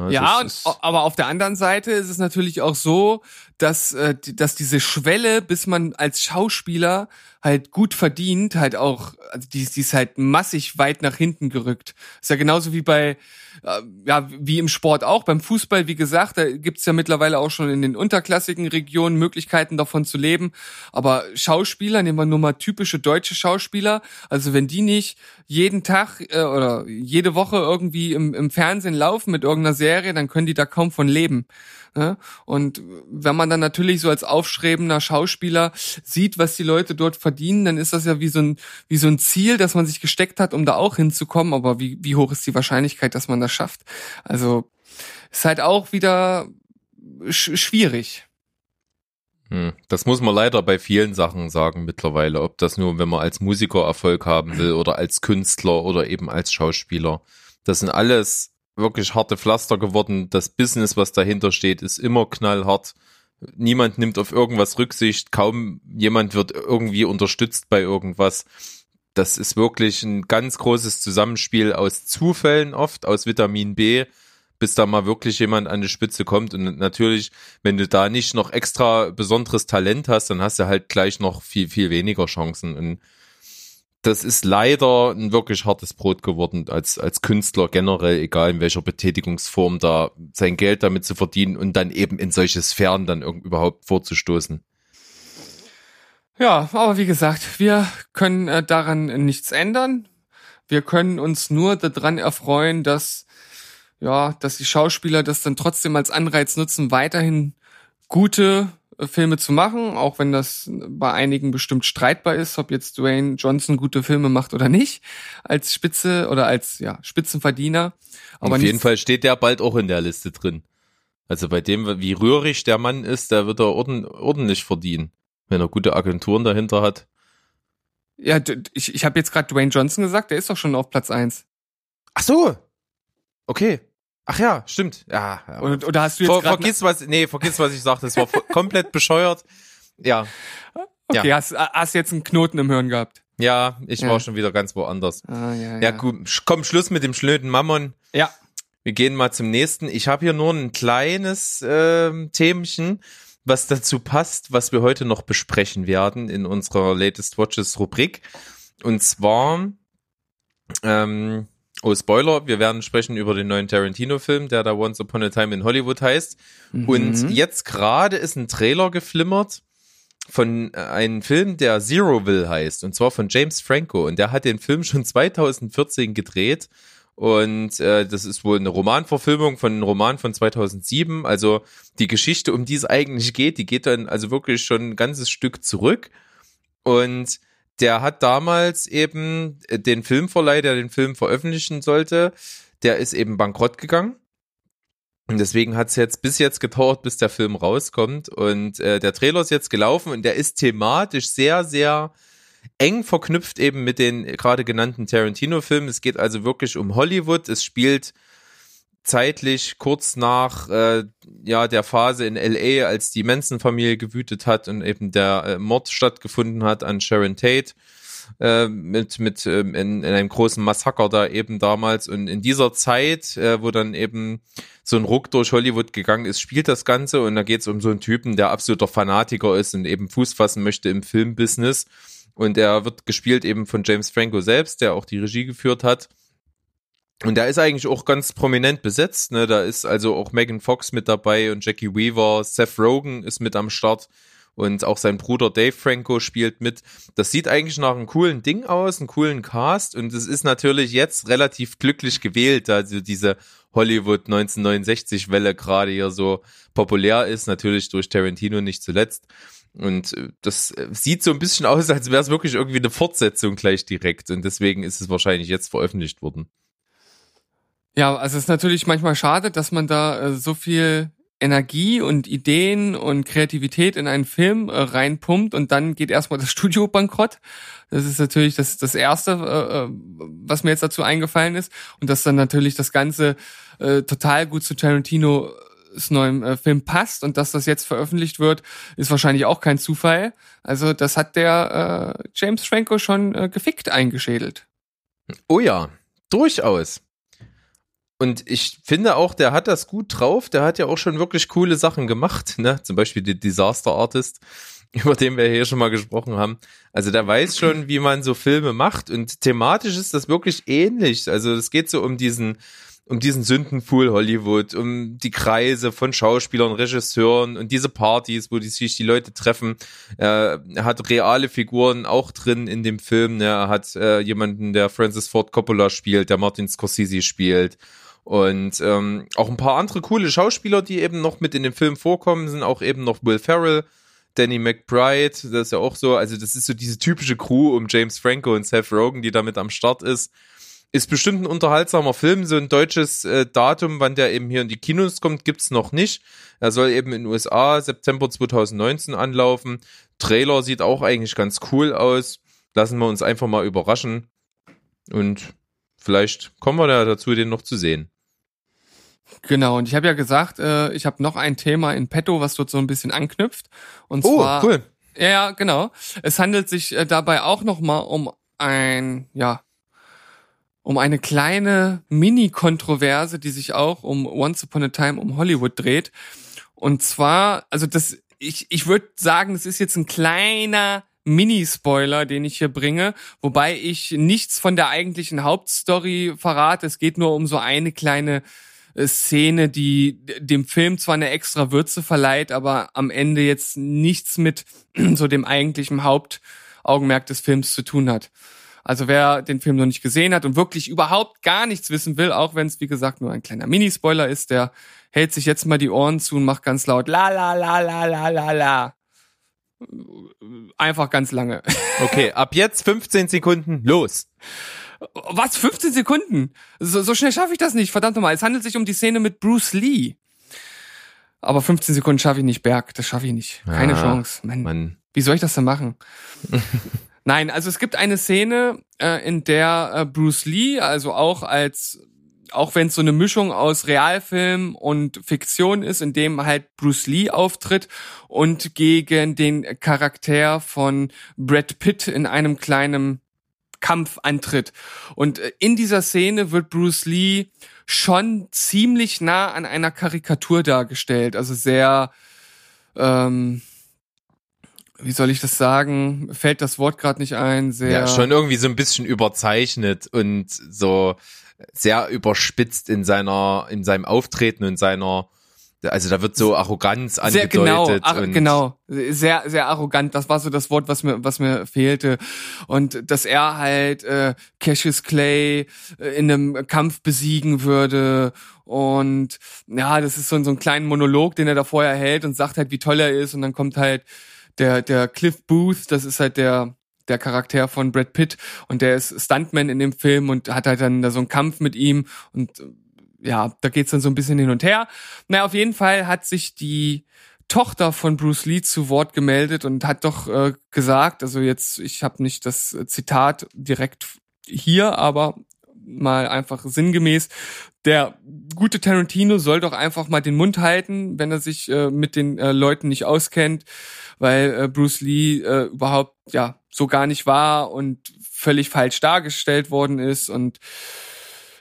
Ja, das und, aber auf der anderen Seite ist es natürlich auch so, dass, äh, dass diese Schwelle, bis man als Schauspieler halt gut verdient, halt auch, also die, die ist halt massig weit nach hinten gerückt. Ist ja genauso wie bei, äh, ja, wie im Sport auch, beim Fußball, wie gesagt, da gibt's ja mittlerweile auch schon in den unterklassigen Regionen Möglichkeiten davon zu leben. Aber Schauspieler, nehmen wir nur mal typische deutsche Schauspieler, also wenn die nicht jeden Tag äh, oder jede Woche irgendwie im, im Fernsehen laufen mit irgendeiner Serie, dann können die da kaum von leben. Ne? Und wenn man dann natürlich so als aufstrebender Schauspieler sieht, was die Leute dort verdienen, dann ist das ja wie so ein, wie so ein Ziel, das man sich gesteckt hat, um da auch hinzukommen. Aber wie, wie hoch ist die Wahrscheinlichkeit, dass man das schafft? Also ist halt auch wieder sch schwierig. Hm, Das muss man leider bei vielen Sachen sagen mittlerweile, ob das nur, wenn man als Musiker Erfolg haben will oder als Künstler oder eben als Schauspieler. Das sind alles wirklich harte Pflaster geworden. Das Business, was dahinter steht, ist immer knallhart. Niemand nimmt auf irgendwas Rücksicht, kaum jemand wird irgendwie unterstützt bei irgendwas. Das ist wirklich ein ganz großes Zusammenspiel aus Zufällen oft, aus Vitamin B, bis da mal wirklich jemand an die Spitze kommt. Und natürlich, wenn du da nicht noch extra besonderes Talent hast, dann hast du halt gleich noch viel, viel weniger Chancen. Und das ist leider ein wirklich hartes Brot geworden, als, als Künstler generell, egal in welcher Betätigungsform, da sein Geld damit zu verdienen und dann eben in solche Sphären dann überhaupt vorzustoßen. Ja, aber wie gesagt, wir können äh, daran nichts ändern. Wir können uns nur daran erfreuen, dass ja, dass die Schauspieler das dann trotzdem als Anreiz nutzen, weiterhin gute Filme zu machen, auch wenn das bei einigen bestimmt streitbar ist, ob jetzt Dwayne Johnson gute Filme macht oder nicht, als Spitze oder als ja, Spitzenverdiener. Aber Auf jeden Fall steht der bald auch in der Liste drin. Also bei dem, wie rührig der Mann ist, der wird er orden, ordentlich verdienen, wenn er gute Agenturen dahinter hat. Ja, ich, ich habe jetzt gerade Dwayne Johnson gesagt, der ist doch schon auf Platz eins. Ach so. Okay. Ach ja, stimmt. Ja. ja. Oder, oder hast du jetzt Ver, vergiss was, nee, vergiss was ich sagte, das war <laughs> komplett bescheuert. Ja. Okay, ja. Hast, hast jetzt einen Knoten im Hirn gehabt. Ja, ich ja. war schon wieder ganz woanders. Ah, ja, ja. ja, gut, komm, Schluss mit dem schnöden Mammon. Ja. Wir gehen mal zum nächsten. Ich habe hier nur ein kleines äh, Themchen, was dazu passt, was wir heute noch besprechen werden in unserer Latest Watches Rubrik. Und zwar, ähm, oh Spoiler, wir werden sprechen über den neuen Tarantino-Film, der da Once Upon a Time in Hollywood heißt. Mhm. Und jetzt gerade ist ein Trailer geflimmert von äh, einem Film, der Zeroville heißt, und zwar von James Franco. Und der hat den Film <laughs> schon 2014 gedreht. Und äh, das ist wohl eine Romanverfilmung von einem Roman von 2007. Also die Geschichte, um die es eigentlich geht, die geht dann also wirklich schon ein ganzes Stück zurück. Und der hat damals eben den Filmverleih, der den Film veröffentlichen sollte, der ist eben bankrott gegangen. Und deswegen hat es jetzt bis jetzt gedauert, bis der Film rauskommt. Und äh, der Trailer ist jetzt gelaufen und der ist thematisch sehr, sehr eng verknüpft eben mit den gerade genannten Tarantino-Filmen. Es geht also wirklich um Hollywood. Es spielt zeitlich kurz nach äh, ja der Phase in LA, als die Manson-Familie gewütet hat und eben der äh, Mord stattgefunden hat an Sharon Tate äh, mit mit ähm, in, in einem großen Massaker da eben damals. Und in dieser Zeit, äh, wo dann eben so ein Ruck durch Hollywood gegangen ist, spielt das Ganze. Und da geht es um so einen Typen, der absoluter Fanatiker ist und eben Fuß fassen möchte im Filmbusiness. Und er wird gespielt eben von James Franco selbst, der auch die Regie geführt hat. Und der ist eigentlich auch ganz prominent besetzt. Ne? Da ist also auch Megan Fox mit dabei und Jackie Weaver, Seth Rogen ist mit am Start und auch sein Bruder Dave Franco spielt mit. Das sieht eigentlich nach einem coolen Ding aus, einem coolen Cast und es ist natürlich jetzt relativ glücklich gewählt, also diese Hollywood 1969 Welle gerade hier so populär ist, natürlich durch Tarantino nicht zuletzt. Und äh, das äh, sieht so ein bisschen aus, als wäre es wirklich irgendwie eine Fortsetzung gleich direkt. Und deswegen ist es wahrscheinlich jetzt veröffentlicht worden. Ja, also es ist natürlich manchmal schade, dass man da äh, so viel Energie und Ideen und Kreativität in einen Film äh, reinpumpt und dann geht erstmal das <laughs> Studio bankrott. Das ist natürlich das, das Erste, äh, was mir jetzt dazu eingefallen ist. Und dass dann natürlich das Ganze äh, total gut zu Tarantino neuen äh, Film passt und dass das jetzt veröffentlicht wird, ist wahrscheinlich auch kein Zufall. Also das hat der äh, James Franco schon äh, gefickt eingeschädelt. Oh ja, durchaus. Und ich finde auch, der hat das gut drauf. Der hat ja auch schon wirklich coole Sachen gemacht, ne? Zum Beispiel die Disaster Artist, <laughs> über den wir hier schon mal gesprochen haben. Also der weiß schon, wie man so Filme macht. Und thematisch ist das wirklich ähnlich. Also es geht so um diesen um diesen Sündenpool Hollywood, um die Kreise von Schauspielern, Regisseuren und diese Partys, wo die, sich die Leute treffen. er hat reale Figuren auch drin in dem Film. Er hat äh, jemanden, der Francis Ford Coppola spielt, der Martin Scorsese spielt. Und ähm, auch ein paar andere coole Schauspieler, die eben noch mit in dem Film vorkommen, sind auch eben noch Will Ferrell, Danny McBride, das ist ja auch so, also das ist so diese typische Crew um James Franco und Seth Rogen, die damit am Start ist. Ist bestimmt ein unterhaltsamer Film. So ein deutsches äh, Datum, wann der eben hier in die Kinos kommt, gibt's noch nicht. Er soll eben in den USA September 2019 anlaufen. Trailer sieht auch eigentlich ganz cool aus. Lassen wir uns einfach mal überraschen. Und vielleicht kommen wir da dazu, den noch zu sehen. Genau, und ich habe ja gesagt, äh, ich habe noch ein Thema in petto, was dort so ein bisschen anknüpft. Und oh, zwar, cool. Ja, genau. Es handelt sich äh, dabei auch nochmal um ein, ja, um eine kleine Mini-Kontroverse, die sich auch um Once Upon a Time um Hollywood dreht. Und zwar, also das, ich, ich würde sagen, es ist jetzt ein kleiner Mini-Spoiler, den ich hier bringe, wobei ich nichts von der eigentlichen Hauptstory verrate. Es geht nur um so eine kleine Szene, die dem Film zwar eine extra Würze verleiht, aber am Ende jetzt nichts mit <clears throat> so dem eigentlichen Hauptaugenmerk des Films zu tun hat. Also wer den Film noch nicht gesehen hat und wirklich überhaupt gar nichts wissen will, auch wenn es wie gesagt nur ein kleiner Minispoiler ist, der hält sich jetzt mal die Ohren zu und macht ganz laut la la la la la la la. Einfach ganz lange. <laughs> Okay, ab jetzt 15 Sekunden, los. Was? 15 Sekunden? So, so schnell schaffe ich das nicht. Verdammt nochmal. Es handelt sich um die Szene mit Bruce Lee. Aber 15 Sekunden schaffe ich nicht, Berg. Das schaffe ich nicht. Keine Ja, Chance. Mann. Mann. Wie soll ich das denn machen? <laughs> Nein, also es gibt eine Szene, äh, in der äh, Bruce Lee, also auch als, auch wenn es so eine Mischung aus Realfilm und Fiktion ist, in dem halt Bruce Lee auftritt und gegen den Charakter von Brad Pitt in einem kleinen Kampf antritt. Und äh, in dieser Szene wird Bruce Lee schon ziemlich nah an einer Karikatur dargestellt. Also sehr, ähm, wie soll ich das sagen? Fällt das Wort gerade nicht ein? Sehr Ja, schon irgendwie so ein bisschen überzeichnet und so sehr überspitzt in seiner, in seinem Auftreten und seiner, also da wird so Arroganz sehr genau, angedeutet. ar- genau, sehr sehr arrogant. Das war so das Wort, was mir was mir fehlte. Und dass er halt äh, Cassius Clay äh, in einem Kampf besiegen würde. Und ja, das ist so, ein- so ein kleinen Monolog, den er da vorher hält und sagt halt, wie toll er ist. Und dann kommt halt der der Cliff Booth, das ist halt der der Charakter von Brad Pitt. Und der ist Stuntman in dem Film und hat halt dann da so einen Kampf mit ihm. Und ja, da geht's dann so ein bisschen hin und her. Na, auf jeden Fall hat sich die Tochter von Bruce Lee zu Wort gemeldet und hat doch äh, gesagt, also jetzt, ich habe nicht das äh, Zitat direkt hier, aber mal einfach sinngemäß, der gute Tarantino soll doch einfach mal den Mund halten, wenn er sich äh, mit den äh, Leuten nicht auskennt, weil äh, Bruce Lee äh, überhaupt ja so gar nicht war und völlig falsch dargestellt worden ist und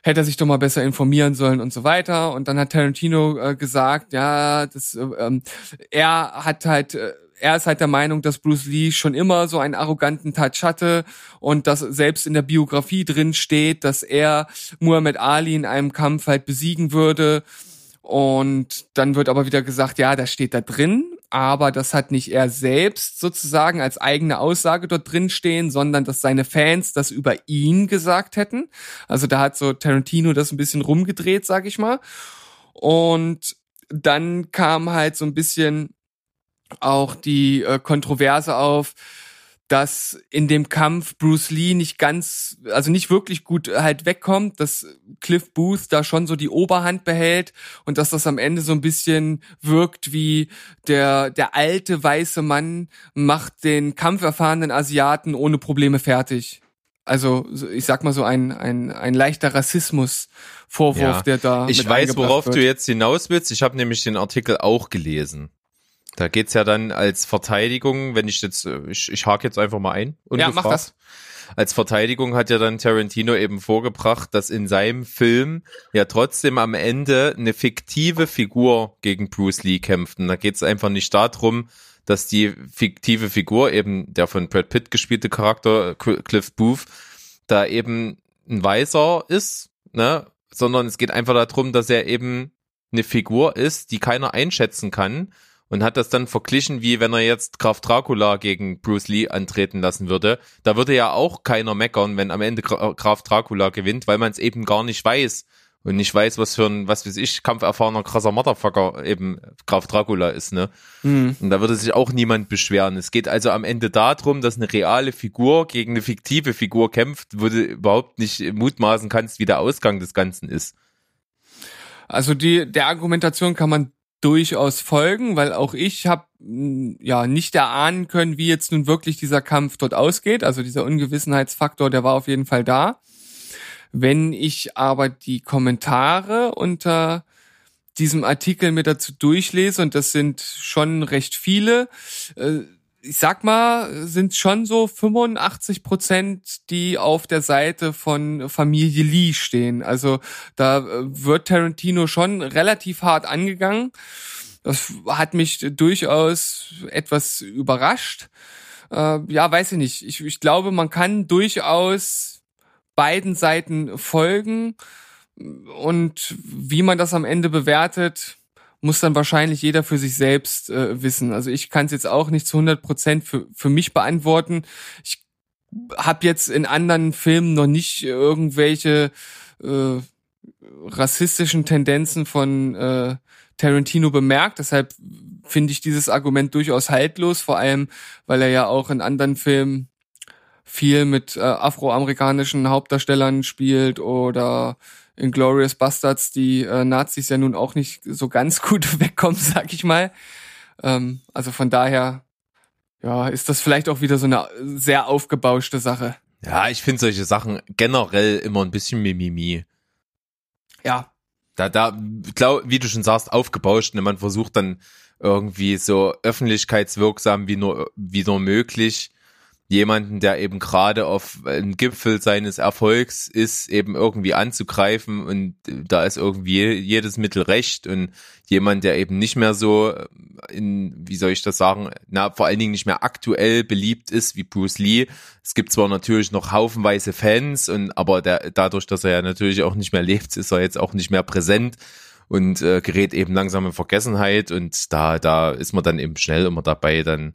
hätte er sich doch mal besser informieren sollen und so weiter. Und dann hat Tarantino äh, gesagt, ja, das, äh, ähm, er hat halt, äh, er ist halt der Meinung, dass Bruce Lee schon immer so einen arroganten Touch hatte und dass selbst in der Biografie drin steht, dass er Muhammad Ali in einem Kampf halt besiegen würde. Und dann wird aber wieder gesagt, ja, das steht da drin, aber das hat nicht er selbst sozusagen als eigene Aussage dort drin stehen, sondern dass seine Fans das über ihn gesagt hätten. Also da hat so Tarantino das ein bisschen rumgedreht, sag ich mal. Und dann kam halt so ein bisschen auch die äh, Kontroverse auf, dass in dem Kampf Bruce Lee nicht ganz, also nicht wirklich gut halt wegkommt, dass Cliff Booth da schon so die Oberhand behält und dass das am Ende so ein bisschen wirkt wie der, der alte weiße Mann macht den kampferfahrenen Asiaten ohne Probleme fertig. Also so- ich sag mal so ein, ein, ein leichter Rassismus-Vorwurf, Ja. der da ich weiß, worauf wird. du jetzt hinaus willst. Ich habe nämlich den Artikel auch gelesen. Da geht's ja dann als Verteidigung, wenn ich jetzt, äh, ich, ich hake jetzt einfach mal ein. Ja, mach das. Als Verteidigung hat ja dann Tarantino eben vorgebracht, dass in seinem Film ja trotzdem am Ende eine fiktive Figur gegen Bruce Lee kämpft. Und da geht's einfach nicht darum, dass die fiktive Figur, eben der von Brad Pitt gespielte Charakter, Cl- Cliff Booth, da eben ein Weißer ist, ne? Sondern es geht einfach darum, dass er eben eine Figur ist, die keiner einschätzen kann und hat das dann verglichen, wie wenn er jetzt Graf Dracula gegen Bruce Lee antreten lassen würde. Da würde ja auch keiner meckern, wenn am Ende Gra- Graf Dracula gewinnt, weil man es eben gar nicht weiß und nicht weiß, was für ein, was weiß ich, kampferfahrener krasser Motherfucker eben Graf Dracula ist, ne? Hm. Und da würde sich auch niemand beschweren. Es geht also am Ende darum, dass eine reale Figur gegen eine fiktive Figur kämpft, wo du überhaupt nicht mutmaßen kannst, wie der Ausgang des Ganzen ist. Also die der Argumentation kann man durchaus folgen, weil auch ich habe ja nicht erahnen können, wie jetzt nun wirklich dieser Kampf dort ausgeht. Also dieser Ungewissenheitsfaktor, der war auf jeden Fall da. Wenn ich aber die Kommentare unter diesem Artikel mir dazu durchlese, und das sind schon recht viele, äh, ich sag mal, sind schon so 85 Prozent, die auf der Seite von Familie Lee stehen. Also da äh, wird Tarantino schon relativ hart angegangen. Das hat mich durchaus etwas überrascht. Äh, ja, weiß ich nicht. Ich, ich glaube, man kann durchaus beiden Seiten folgen. Und wie man das am Ende bewertet, muss dann wahrscheinlich jeder für sich selbst äh, wissen. Also ich kann es jetzt auch nicht zu 100 Prozent für, für mich beantworten. Ich habe jetzt in anderen Filmen noch nicht irgendwelche äh, rassistischen Tendenzen von äh, Tarantino bemerkt. Deshalb finde ich dieses Argument durchaus haltlos, vor allem, weil er ja auch in anderen Filmen viel mit äh, afroamerikanischen Hauptdarstellern spielt oder in Glorious Bastards die äh, Nazis ja nun auch nicht so ganz gut <laughs> wegkommen, sag ich mal. Ähm, also von daher, ja, ist das vielleicht auch wieder so eine sehr aufgebauschte Sache. Ja, ich finde solche Sachen generell immer ein bisschen Mimimi. Ja, Da, da, glaub, wie du schon sagst, aufgebauscht. Ne? Man versucht dann irgendwie so öffentlichkeitswirksam wie nur, wie nur möglich jemanden, der eben gerade auf einem Gipfel seines Erfolgs ist, eben irgendwie anzugreifen und da ist irgendwie jedes Mittel recht und jemand, der eben nicht mehr so in, wie soll ich das sagen, na, vor allen Dingen nicht mehr aktuell beliebt ist wie Bruce Lee. Es gibt zwar natürlich noch haufenweise Fans und aber der, dadurch, dass er ja natürlich auch nicht mehr lebt, ist er jetzt auch nicht mehr präsent und äh, gerät eben langsam in Vergessenheit und da, da ist man dann eben schnell immer dabei, dann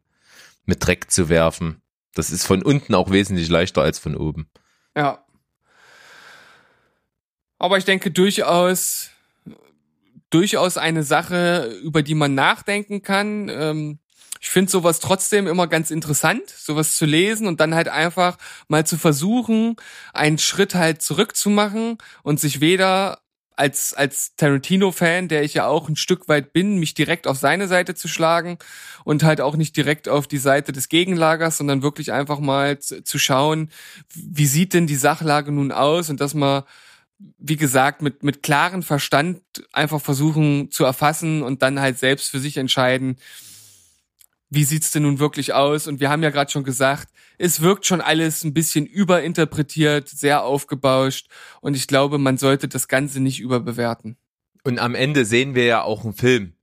mit Dreck zu werfen. Das ist von unten auch wesentlich leichter als von oben. Ja. Aber ich denke durchaus, durchaus eine Sache, über die man nachdenken kann. Ähm, ich finde sowas trotzdem immer ganz interessant, sowas zu lesen und dann halt einfach mal zu versuchen, einen Schritt halt zurückzumachen und sich weder als, als Tarantino-Fan, der ich ja auch ein Stück weit bin, mich direkt auf seine Seite zu schlagen und halt auch nicht direkt auf die Seite des Gegenlagers, sondern wirklich einfach mal zu, zu schauen, wie sieht denn die Sachlage nun aus? Und dass man, wie gesagt, mit, mit klaren Verstand einfach versuchen zu erfassen und dann halt selbst für sich entscheiden, wie sieht's denn nun wirklich aus? Und wir haben ja gerade schon gesagt, es wirkt schon alles ein bisschen überinterpretiert, sehr aufgebauscht und ich glaube, man sollte das Ganze nicht überbewerten. Und am Ende sehen wir ja auch einen Film,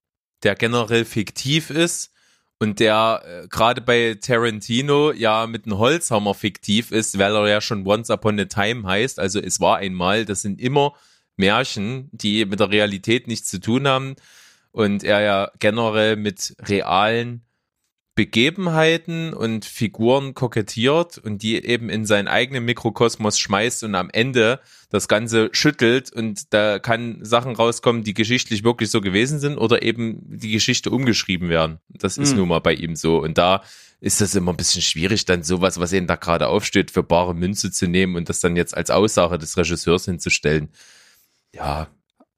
der generell fiktiv ist und der äh, gerade bei Tarantino ja mit einem Holzhammer fiktiv ist, weil er ja schon Once Upon a Time heißt. Also es war einmal, das sind immer Märchen, die mit der Realität nichts zu tun haben und er ja generell mit realen Begebenheiten und Figuren kokettiert und die eben in seinen eigenen Mikrokosmos schmeißt und am Ende das Ganze schüttelt und da kann Sachen rauskommen, die geschichtlich wirklich so gewesen sind oder eben die Geschichte umgeschrieben werden. Das ist Mhm. nun mal bei ihm so und da ist das immer ein bisschen schwierig, dann sowas, was ihnen da gerade aufsteht, für bare Münze zu nehmen und das dann jetzt als Aussage des Regisseurs hinzustellen. Ja,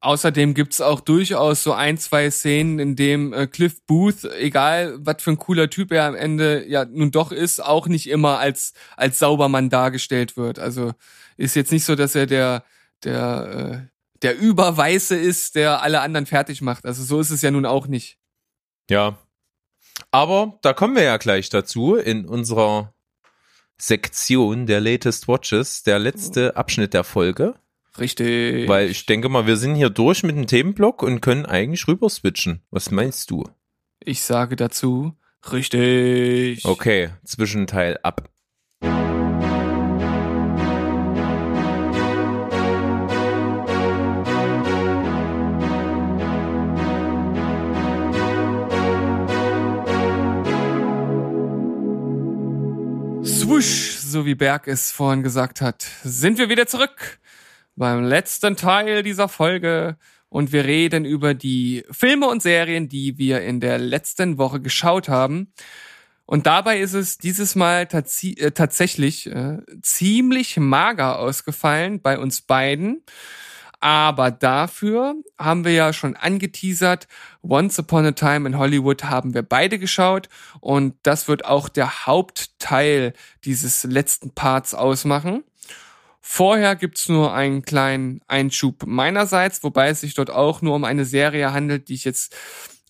Außerdem gibt's auch durchaus so ein, zwei Szenen, in dem äh, Cliff Booth, egal was für ein cooler Typ er am Ende ja nun doch ist, auch nicht immer als als Saubermann dargestellt wird. Also ist jetzt nicht so, dass er der der äh, der Überweiße ist, der alle anderen fertig macht. Also so ist es ja nun auch nicht. Ja. Aber da kommen wir ja gleich dazu in unserer Sektion der Latest Watches, der letzte Abschnitt der Folge. Richtig. Weil ich denke mal, wir sind hier durch mit dem Themenblock und können eigentlich rüber switchen. Was meinst du? ich sage dazu richtig. Okay, Zwischenteil ab. Swoosh, so wie Berg es vorhin gesagt hat, sind wir wieder zurück beim letzten Teil dieser Folge und wir reden über die Filme und Serien, die wir in der letzten Woche geschaut haben. Und dabei ist es dieses Mal tazi- äh, tatsächlich äh, ziemlich mager ausgefallen bei uns beiden. Aber dafür haben wir ja schon angeteasert, Once Upon a Time in Hollywood haben wir beide geschaut und das wird auch der Hauptteil dieses letzten Parts ausmachen. Vorher gibt's nur einen kleinen Einschub meinerseits, wobei es sich dort auch nur um eine Serie handelt, die ich jetzt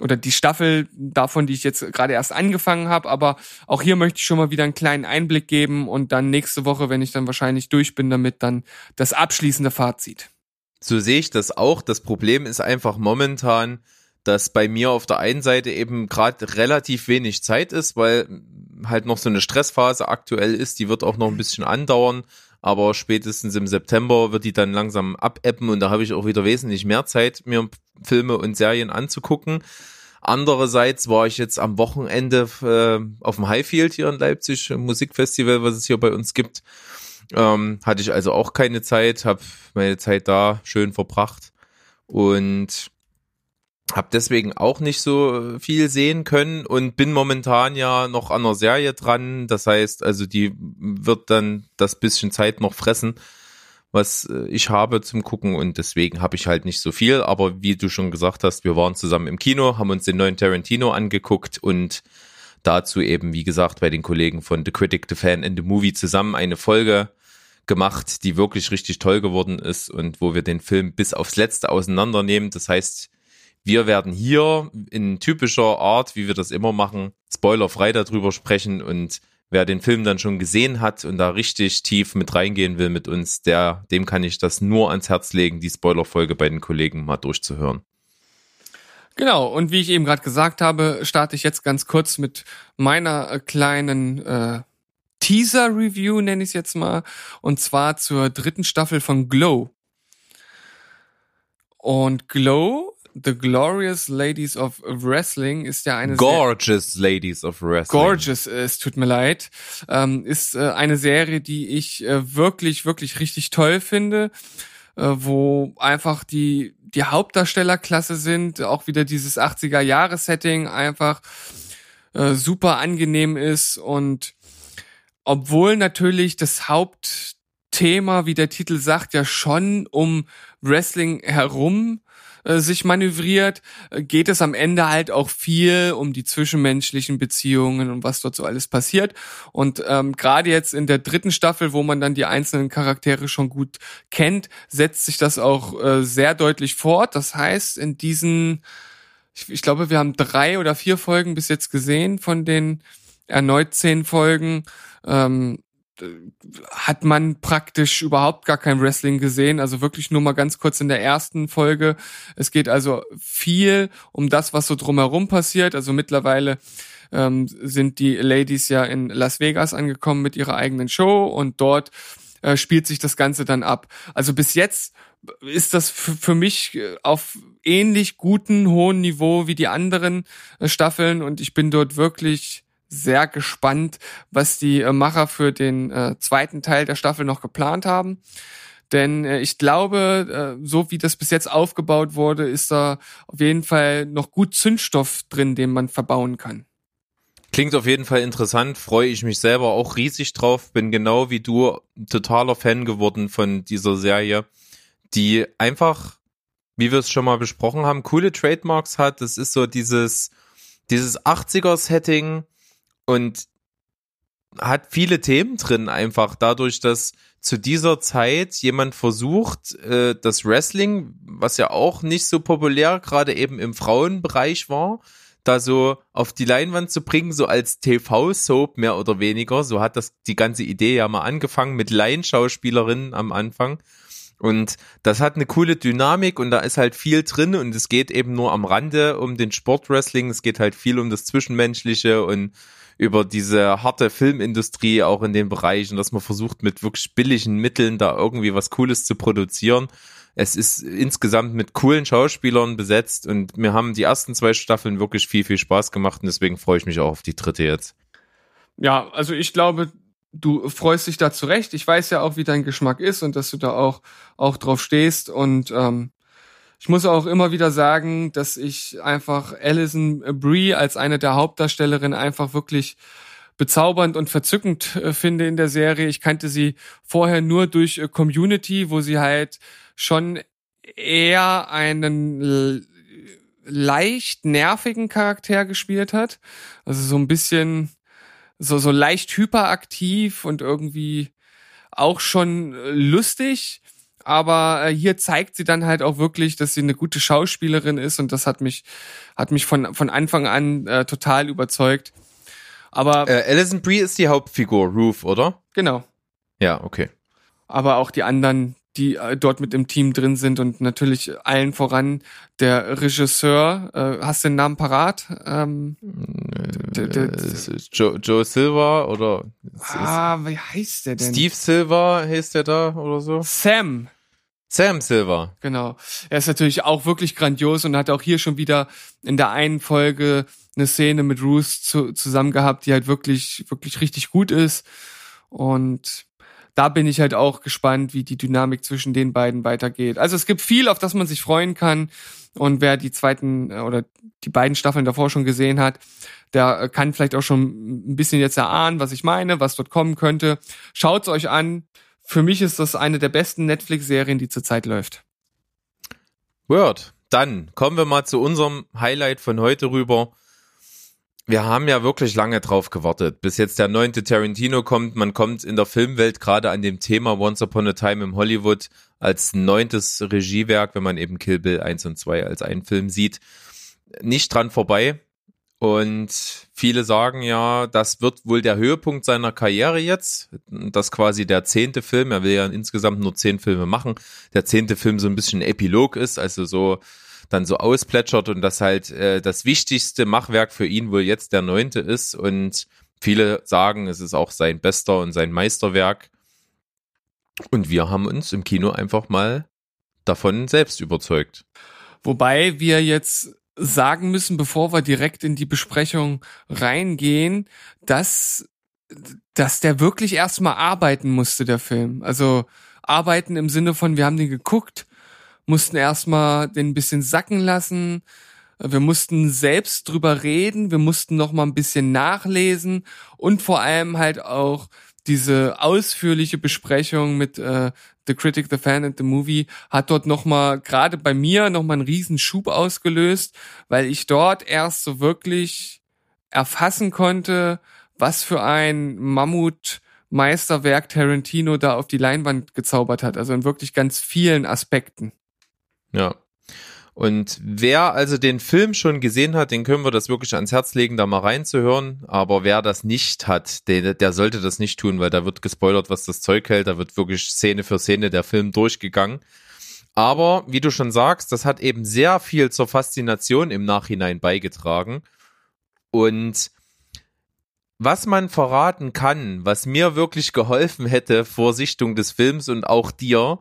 oder die Staffel davon, die ich jetzt gerade erst angefangen habe. Aber auch hier möchte ich schon mal wieder einen kleinen Einblick geben und dann nächste Woche, wenn ich dann wahrscheinlich durch bin damit, dann das abschließende Fazit. So sehe ich das auch. Das Problem ist einfach momentan, dass bei mir auf der einen Seite eben gerade relativ wenig Zeit ist, weil halt noch so eine Stressphase aktuell ist, die wird auch noch ein bisschen andauern, aber spätestens im September wird die dann langsam abebben und da habe ich auch wieder wesentlich mehr Zeit, mir Filme und Serien anzugucken. Andererseits war ich jetzt am Wochenende äh, auf dem Highfield hier in Leipzig, Musikfestival, was es hier bei uns gibt. Ähm, hatte ich also auch keine Zeit, habe meine Zeit da schön verbracht und habe deswegen auch nicht so viel sehen können und bin momentan ja noch an einer Serie dran. Das heißt, also die wird dann das bisschen Zeit noch fressen, was äh, ich habe zum Gucken und deswegen habe ich halt nicht so viel. Aber wie du schon gesagt hast, wir waren zusammen im Kino, haben uns den neuen Tarantino angeguckt und dazu eben, wie gesagt, bei den Kollegen von The Critic, The Fan and The Movie zusammen eine Folge gemacht, die wirklich richtig toll geworden ist und wo wir den Film bis aufs Letzte auseinandernehmen. Das heißt, wir werden hier in typischer Art, wie wir das immer machen, spoilerfrei darüber sprechen und wer den Film dann schon gesehen hat und da richtig tief mit reingehen will mit uns, der, dem kann ich das nur ans Herz legen, die Spoilerfolge bei den Kollegen mal durchzuhören. Genau, und wie ich eben gerade gesagt habe, starte ich jetzt ganz kurz mit meiner äh, kleinen äh, Teaser-Review, nenne ich es jetzt mal, und zwar zur dritten Staffel von Glow. Und Glow The Glorious Ladies of Wrestling ist ja eine Gorgeous Ser Ladies of Wrestling. Gorgeous, es tut mir leid. Ähm, ist äh, eine Serie, die ich äh, wirklich, wirklich richtig toll finde, äh, wo einfach die, die Hauptdarstellerklasse sind, auch wieder dieses 80er-Jahre-Setting einfach äh, super angenehm ist und obwohl natürlich das Hauptthema, wie der Titel sagt, ja schon um Wrestling herum äh, sich manövriert, äh, geht es am Ende halt auch viel um die zwischenmenschlichen Beziehungen und was dort so alles passiert. Und ähm, gerade jetzt in der dritten Staffel, wo man dann die einzelnen Charaktere schon gut kennt, setzt sich das auch äh, sehr deutlich fort. Das heißt, in diesen, ich, ich glaube, wir haben drei oder vier Folgen bis jetzt gesehen von den erneut zehn Folgen. Ähm, hat man praktisch überhaupt gar kein Wrestling gesehen, also wirklich nur mal ganz kurz in der ersten Folge. Es geht also viel um das, was so drumherum passiert. Also mittlerweile ähm, sind die Ladies ja in Las Vegas angekommen mit ihrer eigenen Show und dort äh, spielt sich das Ganze dann ab. Also bis jetzt ist das für mich auf ähnlich guten, hohen Niveau wie die anderen äh, Staffeln und ich bin dort wirklich sehr gespannt, was die äh, Macher für den äh, zweiten Teil der Staffel noch geplant haben. Denn äh, ich glaube, äh, so wie das bis jetzt aufgebaut wurde, ist da auf jeden Fall noch gut Zündstoff drin, den man verbauen kann. Klingt auf jeden Fall interessant, freue ich mich selber auch riesig drauf, bin genau wie du totaler Fan geworden von dieser Serie, die einfach, wie wir es schon mal besprochen haben, coole Trademarks hat. Das ist so dieses, dieses 80er-Setting, und hat viele Themen drin einfach dadurch, dass zu dieser Zeit jemand versucht, äh, das Wrestling, was ja auch nicht so populär gerade eben im Frauenbereich war, da so auf die Leinwand zu bringen, so als TV-Soap mehr oder weniger. So hat das die ganze Idee ja mal angefangen mit Laienschauspielerinnen am Anfang. Und das hat eine coole Dynamik und da ist halt viel drin und es geht eben nur am Rande um den Sportwrestling. Es geht halt viel um das Zwischenmenschliche und über diese harte Filmindustrie auch in den Bereichen, dass man versucht mit wirklich billigen Mitteln da irgendwie was Cooles zu produzieren. Es ist insgesamt mit coolen Schauspielern besetzt und mir haben die ersten zwei Staffeln wirklich viel, viel Spaß gemacht und deswegen freue ich mich auch auf die dritte jetzt. Ja, also ich glaube, du freust dich da zurecht. Ich weiß ja auch, wie dein Geschmack ist und dass du da auch, auch drauf stehst und ähm, ich muss auch immer wieder sagen, dass ich einfach Alison Brie als eine der Hauptdarstellerinnen einfach wirklich bezaubernd und verzückend äh, finde in der Serie. Ich kannte sie vorher nur durch äh, Community, wo sie halt schon eher einen leicht nervigen Charakter gespielt hat. Also so ein bisschen so, so leicht hyperaktiv und irgendwie auch schon äh, lustig aber äh, hier zeigt sie dann halt auch wirklich, dass sie eine gute Schauspielerin ist und das hat mich hat mich von von Anfang an äh, total überzeugt. Aber äh, Alison Brie ist die Hauptfigur, Ruth, oder? Genau. Ja, okay. Aber auch die anderen, die äh, dort mit im Team drin sind und natürlich allen voran der Regisseur. Äh, hast du den Namen parat? Ähm, der, Joe, Joe Silver oder? Ah, wie heißt der denn? Steve Silver heißt der da oder so? Sam. Sam Silver. Genau. Er ist natürlich auch wirklich grandios und hat auch hier schon wieder in der einen Folge eine Szene mit Ruth zu, zusammen gehabt, die halt wirklich, wirklich richtig gut ist. Und da bin ich halt auch gespannt, wie die Dynamik zwischen den beiden weitergeht. Also es gibt viel, auf das man sich freuen kann. Und wer die zweiten äh, oder die beiden Staffeln davor schon gesehen hat, der kann vielleicht auch schon ein bisschen jetzt erahnen, was ich meine, was dort kommen könnte. Schaut's euch an. Für mich ist das eine der besten Netflix-Serien, die zurzeit läuft. Word. Dann kommen wir mal zu unserem Highlight von heute rüber. Wir haben ja wirklich lange drauf gewartet, bis jetzt der neunte Tarantino kommt. Man kommt in der Filmwelt gerade an dem Thema Once Upon a Time in Hollywood als neuntes Regiewerk, wenn man eben Kill Bill 1 und 2 als einen Film sieht, nicht dran vorbei. Und viele sagen ja, das wird wohl der Höhepunkt seiner Karriere jetzt. Das quasi der zehnte Film. Er will ja insgesamt nur zehn Filme machen. Der zehnte Film so ein bisschen Epilog ist, also so dann so ausplätschert und das halt äh, das wichtigste Machwerk für ihn wohl jetzt der neunte ist. Und viele sagen, es ist auch sein bester und sein Meisterwerk. Und wir haben uns im Kino einfach mal davon selbst überzeugt. Wobei wir jetzt sagen müssen, bevor wir direkt in die Besprechung reingehen, dass, dass der wirklich erstmal arbeiten musste, der Film. Also arbeiten im Sinne von, wir haben den geguckt, mussten erstmal den ein bisschen sacken lassen, wir mussten selbst drüber reden, wir mussten noch mal ein bisschen nachlesen und vor allem halt auch diese ausführliche Besprechung mit äh, The Critic, The Fan and The Movie hat dort nochmal, gerade bei mir, nochmal einen riesen Schub ausgelöst, weil ich dort erst so wirklich erfassen konnte, was für ein Mammut Meisterwerk Tarantino da auf die Leinwand gezaubert hat. Also in wirklich ganz vielen Aspekten. Ja. Und wer also den Film schon gesehen hat, den können wir das wirklich ans Herz legen, da mal reinzuhören. Aber wer das nicht hat, der, der sollte das nicht tun, weil da wird gespoilert, was das Zeug hält. Da wird wirklich Szene für Szene der Film durchgegangen. Aber wie du schon sagst, das hat eben sehr viel zur Faszination im Nachhinein beigetragen. Und was man verraten kann, was mir wirklich geholfen hätte vor Sichtung des Films und auch dir,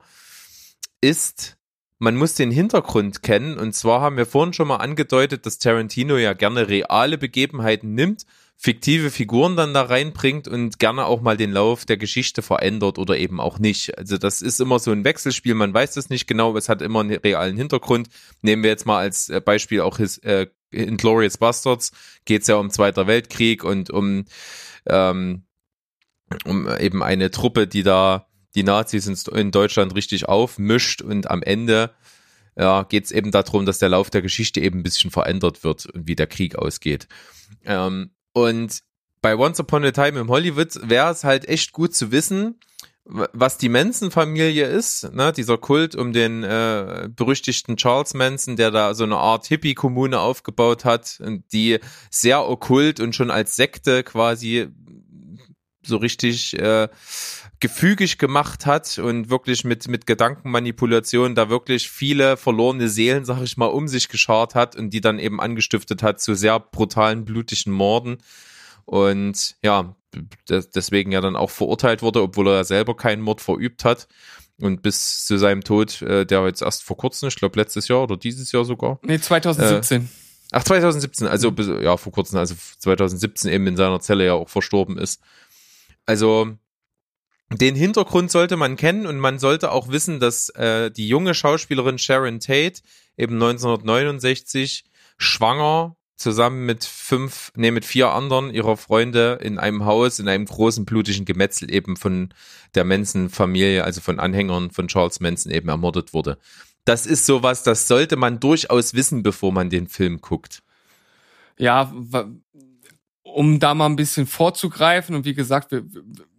ist, man muss den Hintergrund kennen. Und zwar haben wir vorhin schon mal angedeutet, dass Tarantino ja gerne reale Begebenheiten nimmt, fiktive Figuren dann da reinbringt und gerne auch mal den Lauf der Geschichte verändert oder eben auch nicht. Also das ist immer so ein Wechselspiel, man weiß das nicht genau, es hat immer einen realen Hintergrund. Nehmen wir jetzt mal als äh, Beispiel auch his, äh, Glorious Bastards, geht es ja um Zweiter Weltkrieg und um, ähm, um eben eine Truppe, die da die Nazis in Deutschland richtig aufmischt und am Ende ja, geht es eben darum, dass der Lauf der Geschichte eben ein bisschen verändert wird und wie der Krieg ausgeht. Ähm, und bei Once Upon a Time in Hollywood wäre es halt echt gut zu wissen, was die Manson-Familie ist, ne, dieser Kult um den äh, berüchtigten Charles Manson, der da so eine Art Hippie-Kommune aufgebaut hat, die sehr okkult und schon als Sekte quasi so richtig äh, gefügig gemacht hat und wirklich mit, mit Gedankenmanipulation da wirklich viele verlorene Seelen, sag ich mal, um sich geschart hat und die dann eben angestiftet hat zu sehr brutalen, blutigen Morden. Und ja, deswegen ja dann auch verurteilt wurde, obwohl er selber keinen Mord verübt hat. Und bis zu seinem Tod, äh, der jetzt erst vor kurzem, ich glaube letztes Jahr oder dieses Jahr sogar. Nee, 2017. Äh, ach, 2017, also bis, ja, vor kurzem, also 2017 eben in seiner Zelle ja auch verstorben ist. Also den Hintergrund sollte man kennen und man sollte auch wissen, dass äh, die junge Schauspielerin Sharon Tate eben 1969 schwanger zusammen mit fünf, nee, mit vier anderen ihrer Freunde in einem Haus, in einem großen blutigen Gemetzel eben von der Manson-Familie, also von Anhängern von Charles Manson eben ermordet wurde. Das ist sowas, das sollte man durchaus wissen, bevor man den Film guckt. Ja, um da mal ein bisschen vorzugreifen und wie gesagt, wir,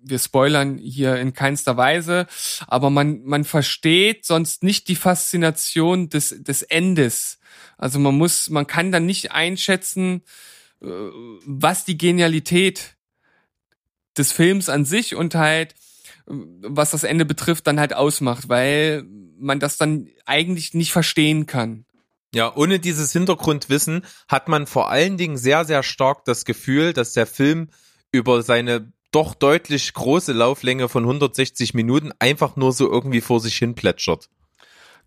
wir spoilern hier in keinster Weise, aber man, man versteht sonst nicht die Faszination des, des Endes. Also man muss, man kann dann nicht einschätzen, äh, was die Genialität des Films an sich und halt, was das Ende betrifft, dann halt ausmacht, weil man das dann eigentlich nicht verstehen kann. Ja, ohne dieses Hintergrundwissen hat man vor allen Dingen sehr, sehr stark das Gefühl, dass der Film über seine doch deutlich große Lauflänge von 160 Minuten einfach nur so irgendwie vor sich hin plätschert.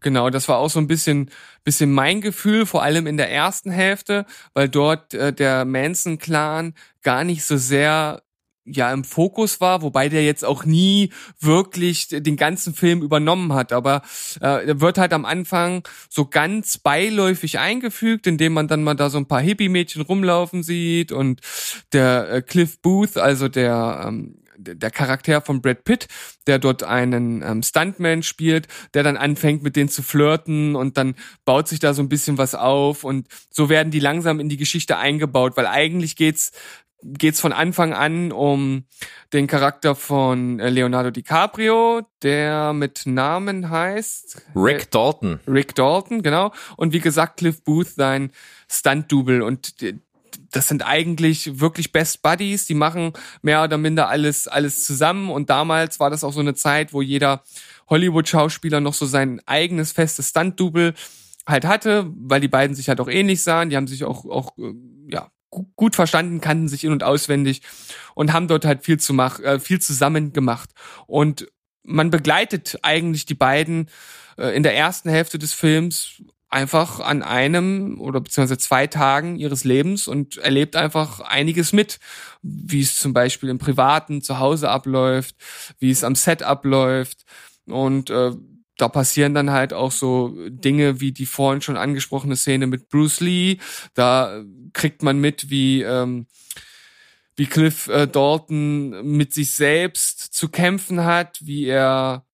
Genau, das war auch so ein bisschen, bisschen mein Gefühl, vor allem in der ersten Hälfte, weil dort äh, der Manson-Clan gar nicht so sehr ja im Fokus war, wobei der jetzt auch nie wirklich den ganzen Film übernommen hat. Aber äh, er wird halt am Anfang so ganz beiläufig eingefügt, indem man dann mal da so ein paar Hippie-Mädchen rumlaufen sieht und der äh, Cliff Booth, also der ähm, der Charakter von Brad Pitt, der dort einen ähm, Stuntman spielt, der dann anfängt mit denen zu flirten und dann baut sich da so ein bisschen was auf und so werden die langsam in die Geschichte eingebaut, weil eigentlich geht's geht's von Anfang an um den Charakter von äh, Leonardo DiCaprio, der mit Namen heißt Rick Dalton. Rick Dalton, genau. Und wie gesagt, Cliff Booth, sein Stunt-Double. Und das sind eigentlich wirklich Best Buddies, die machen mehr oder minder alles, alles zusammen. Und damals war das auch so eine Zeit, wo jeder Hollywood-Schauspieler noch so sein eigenes festes Stunt-Double halt hatte, weil die beiden sich halt auch ähnlich sahen. Die haben sich auch, auch äh, ja, gut verstanden, kannten sich in- und auswendig und haben dort halt viel zu mach, äh, viel zusammen gemacht. Und man begleitet eigentlich die beiden äh, in der ersten Hälfte des Films einfach an einem oder beziehungsweise zwei Tagen ihres Lebens und erlebt einfach einiges mit, wie es zum Beispiel im Privaten zu Hause abläuft, wie es am Set abläuft und äh, da passieren dann halt auch so Dinge wie die vorhin schon angesprochene Szene mit Bruce Lee. Da kriegt man mit, wie ähm, wie Cliff äh, Dalton mit sich selbst zu kämpfen hat, wie er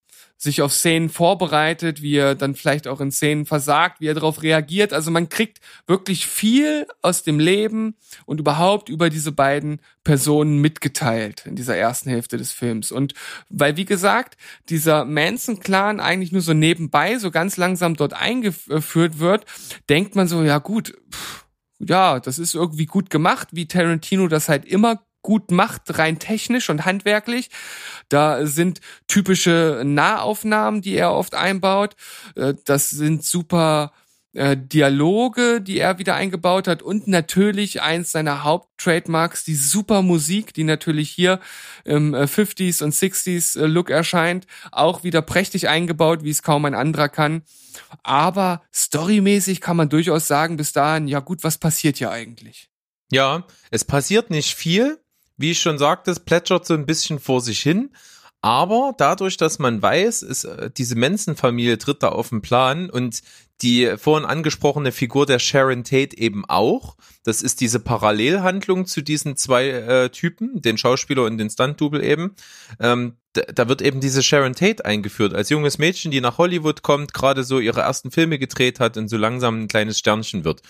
sich auf Szenen vorbereitet, wie er dann vielleicht auch in Szenen versagt, wie er darauf reagiert. Also man kriegt wirklich viel aus dem Leben und überhaupt über diese beiden Personen mitgeteilt in dieser ersten Hälfte des Films. Und weil, wie gesagt, dieser Manson-Clan eigentlich nur so nebenbei, so ganz langsam dort eingeführt wird, denkt man so, ja gut, pff, ja, das ist irgendwie gut gemacht, wie Tarantino das halt immer gut macht, rein technisch und handwerklich. Da sind typische Nahaufnahmen, die er oft einbaut. Äh, das sind super äh, Dialoge, die er wieder eingebaut hat und natürlich eins seiner Haupttrademarks, die super Musik, die natürlich hier im 50s und 60s Look erscheint, auch wieder prächtig eingebaut, wie es kaum ein anderer kann. Aber storymäßig kann man durchaus sagen, bis dahin, ja gut, was passiert hier eigentlich? Ja, es passiert nicht viel, wie ich schon sagte, es plätschert so ein bisschen vor sich hin. Aber dadurch, dass man weiß, ist, äh, diese Manson-Familie tritt da auf den Plan und die vorhin angesprochene Figur der Sharon Tate eben auch. Das ist diese Parallelhandlung zu diesen zwei äh, Typen, den Schauspieler und den Stunt-Double eben. Ähm, da, da wird eben diese Sharon Tate eingeführt als junges Mädchen, die nach Hollywood kommt, gerade so ihre ersten Filme gedreht hat und so langsam ein kleines Sternchen wird.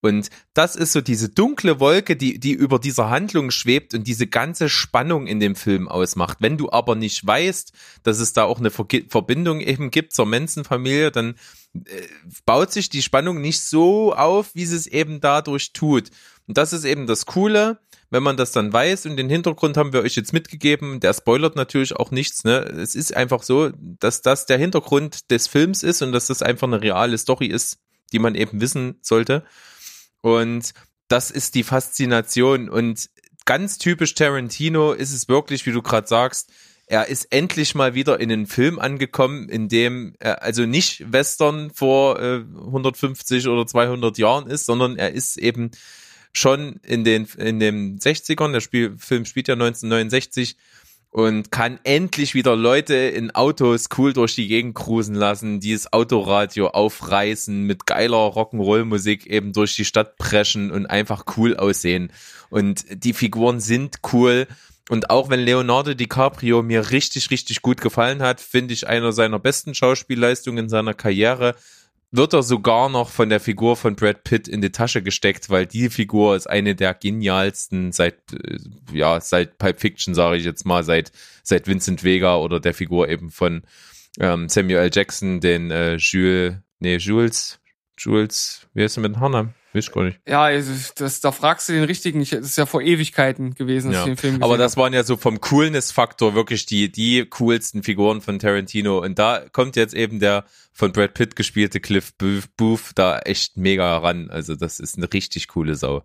Und das ist so diese dunkle Wolke, die, die über dieser Handlung schwebt und diese ganze Spannung in dem Film ausmacht. Wenn du aber nicht weißt, dass es da auch eine Ver Verbindung eben gibt zur Manson-Familie, dann äh, baut sich die Spannung nicht so auf, wie sie es eben dadurch tut. Und das ist eben das Coole, wenn man das dann weiß und den Hintergrund haben wir euch jetzt mitgegeben, der spoilert natürlich auch nichts, ne? Es ist einfach so, dass das der Hintergrund des Films ist und dass das einfach eine reale Story ist, die man eben wissen sollte. Und das ist die Faszination. Und ganz typisch Tarantino ist es wirklich, wie du gerade sagst, er ist endlich mal wieder in einen Film angekommen, in dem er also nicht Western vor äh, 150 oder 200 Jahren ist, sondern er ist eben schon in den in den 60ern, der Spiel, Film spielt ja 1969 und kann endlich wieder Leute in Autos cool durch die Gegend cruisen lassen, die das Autoradio aufreißen, mit geiler Rock'n'Roll-Musik eben durch die Stadt preschen und einfach cool aussehen. Und die Figuren sind cool. Und auch wenn Leonardo DiCaprio mir richtig, richtig gut gefallen hat, finde ich einer seiner besten Schauspielleistungen in seiner Karriere, wird er sogar noch von der Figur von Brad Pitt in die Tasche gesteckt, weil die Figur ist eine der genialsten seit äh, ja seit Pulp Fiction sage ich jetzt mal seit seit Vincent Vega oder der Figur eben von ähm, Samuel. Jackson, den äh, Jules nee Jules Jules wie heißt er mit dem Nachnamen? Weiß gar nicht. Ja, das, da fragst du den richtigen. Ich, das ist ja vor Ewigkeiten gewesen, dass Ja. ich den Film gesehen Aber das hab. waren ja so vom Coolness-Faktor wirklich die, die coolsten Figuren von Tarantino. Und da kommt jetzt eben der von Brad Pitt gespielte Cliff Booth da echt mega ran. Also das ist eine richtig coole Sau.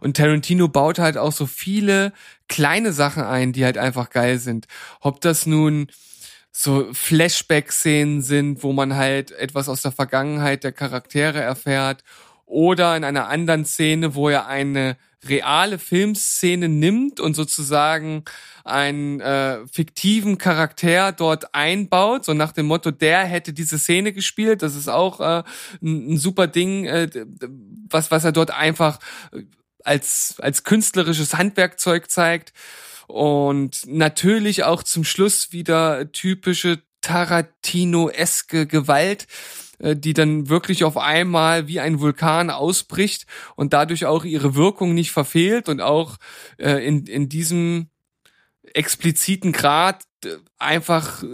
Und Tarantino baut halt auch so viele kleine Sachen ein, die halt einfach geil sind. Ob das nun so Flashback-Szenen sind, wo man halt etwas aus der Vergangenheit der Charaktere erfährt. Oder in einer anderen Szene, wo er eine reale Filmszene nimmt und sozusagen einen äh, fiktiven Charakter dort einbaut, so nach dem Motto, der hätte diese Szene gespielt. Das ist auch äh, ein, ein super Ding, äh, was, was er dort einfach als, als künstlerisches Handwerkzeug zeigt. Und natürlich auch zum Schluss wieder typische Tarantino-eske Gewalt, äh, die dann wirklich auf einmal wie ein Vulkan ausbricht und dadurch auch ihre Wirkung nicht verfehlt und auch äh, in, in diesem expliziten Grad äh, einfach,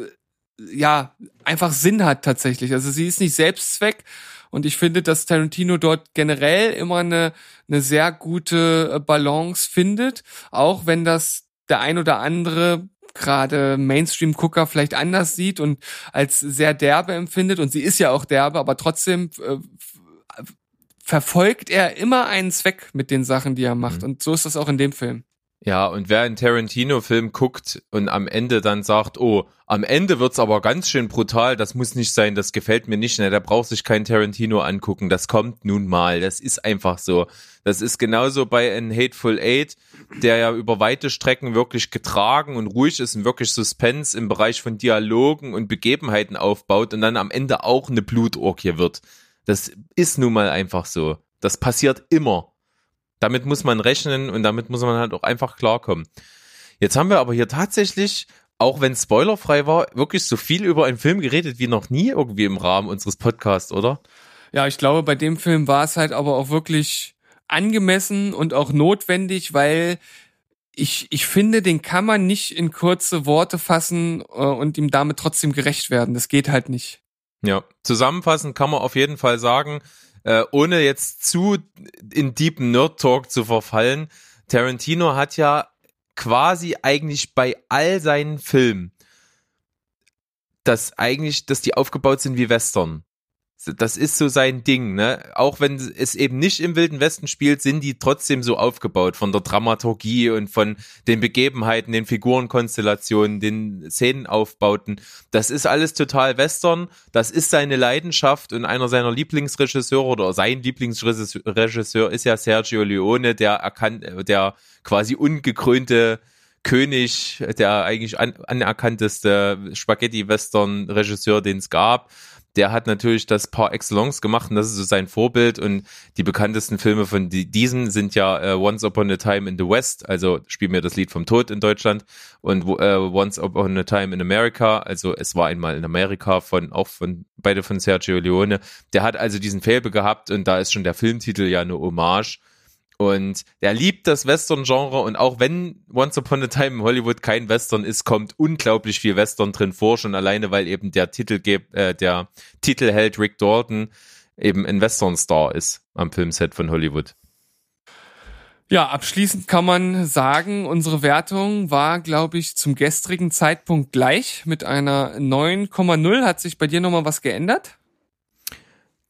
ja, einfach Sinn hat tatsächlich. Also sie ist nicht Selbstzweck, und ich finde, dass Tarantino dort generell immer eine, eine sehr gute Balance findet, auch wenn das der ein oder andere gerade Mainstream-Gucker vielleicht anders sieht und als sehr derbe empfindet. Und sie ist ja auch derbe, aber trotzdem äh, verfolgt er immer einen Zweck mit den Sachen, die er macht. Mhm. Und so ist das auch in dem Film. Ja, und wer einen Tarantino-Film guckt und am Ende dann sagt, oh, am Ende wird's aber ganz schön brutal, das muss nicht sein, das gefällt mir nicht, ne, der braucht sich kein Tarantino angucken, das kommt nun mal, das ist einfach so. Das ist genauso bei ein Hateful Eight, der ja über weite Strecken wirklich getragen und ruhig ist und wirklich Suspense im Bereich von Dialogen und Begebenheiten aufbaut und dann am Ende auch eine Blutorgie wird. Das ist nun mal einfach so. Das passiert immer. Damit muss man rechnen und damit muss man halt auch einfach klarkommen. Jetzt haben wir aber hier tatsächlich, auch wenn spoilerfrei war, wirklich so viel über einen Film geredet wie noch nie irgendwie im Rahmen unseres Podcasts, oder? Ja, ich glaube, bei dem Film war es halt aber auch wirklich angemessen und auch notwendig, weil ich, ich finde, den kann man nicht in kurze Worte fassen äh, und ihm damit trotzdem gerecht werden. Das geht halt nicht. Ja, zusammenfassend kann man auf jeden Fall sagen, äh, ohne jetzt zu in deepen Nerd Talk zu verfallen, Tarantino hat ja quasi eigentlich bei all seinen Filmen, dass eigentlich, dass die aufgebaut sind wie Western das ist so sein Ding, ne? Auch wenn es eben nicht im Wilden Westen spielt, sind die trotzdem so aufgebaut von der Dramaturgie und von den Begebenheiten, den Figurenkonstellationen, den Szenenaufbauten. Das ist alles total Western. Das ist seine Leidenschaft und einer seiner Lieblingsregisseure oder sein Lieblingsregisseur ist ja Sergio Leone, der erkannt, der quasi ungekrönte König, der eigentlich an, anerkannteste Spaghetti-Western-Regisseur, den es gab der hat natürlich das par excellence gemacht und das ist so sein Vorbild und die bekanntesten Filme von diesen sind ja äh, Once Upon a Time in the West, also spiel mir das Lied vom Tod in Deutschland und äh, Once Upon a Time in America, also es war einmal in Amerika von auch von beide von Sergio Leone. Der hat also diesen Faible gehabt und da ist schon der Filmtitel ja eine Hommage und er liebt das Western-Genre und auch wenn Once Upon a Time in Hollywood kein Western ist, kommt unglaublich viel Western drin vor, schon alleine, weil eben der Titel, äh, der Titelheld Rick Dalton eben ein Western-Star ist am Filmset von Hollywood. Ja, abschließend kann man sagen, unsere Wertung war, glaube ich, zum gestrigen Zeitpunkt gleich mit einer 9,0. Hat sich bei dir nochmal was geändert?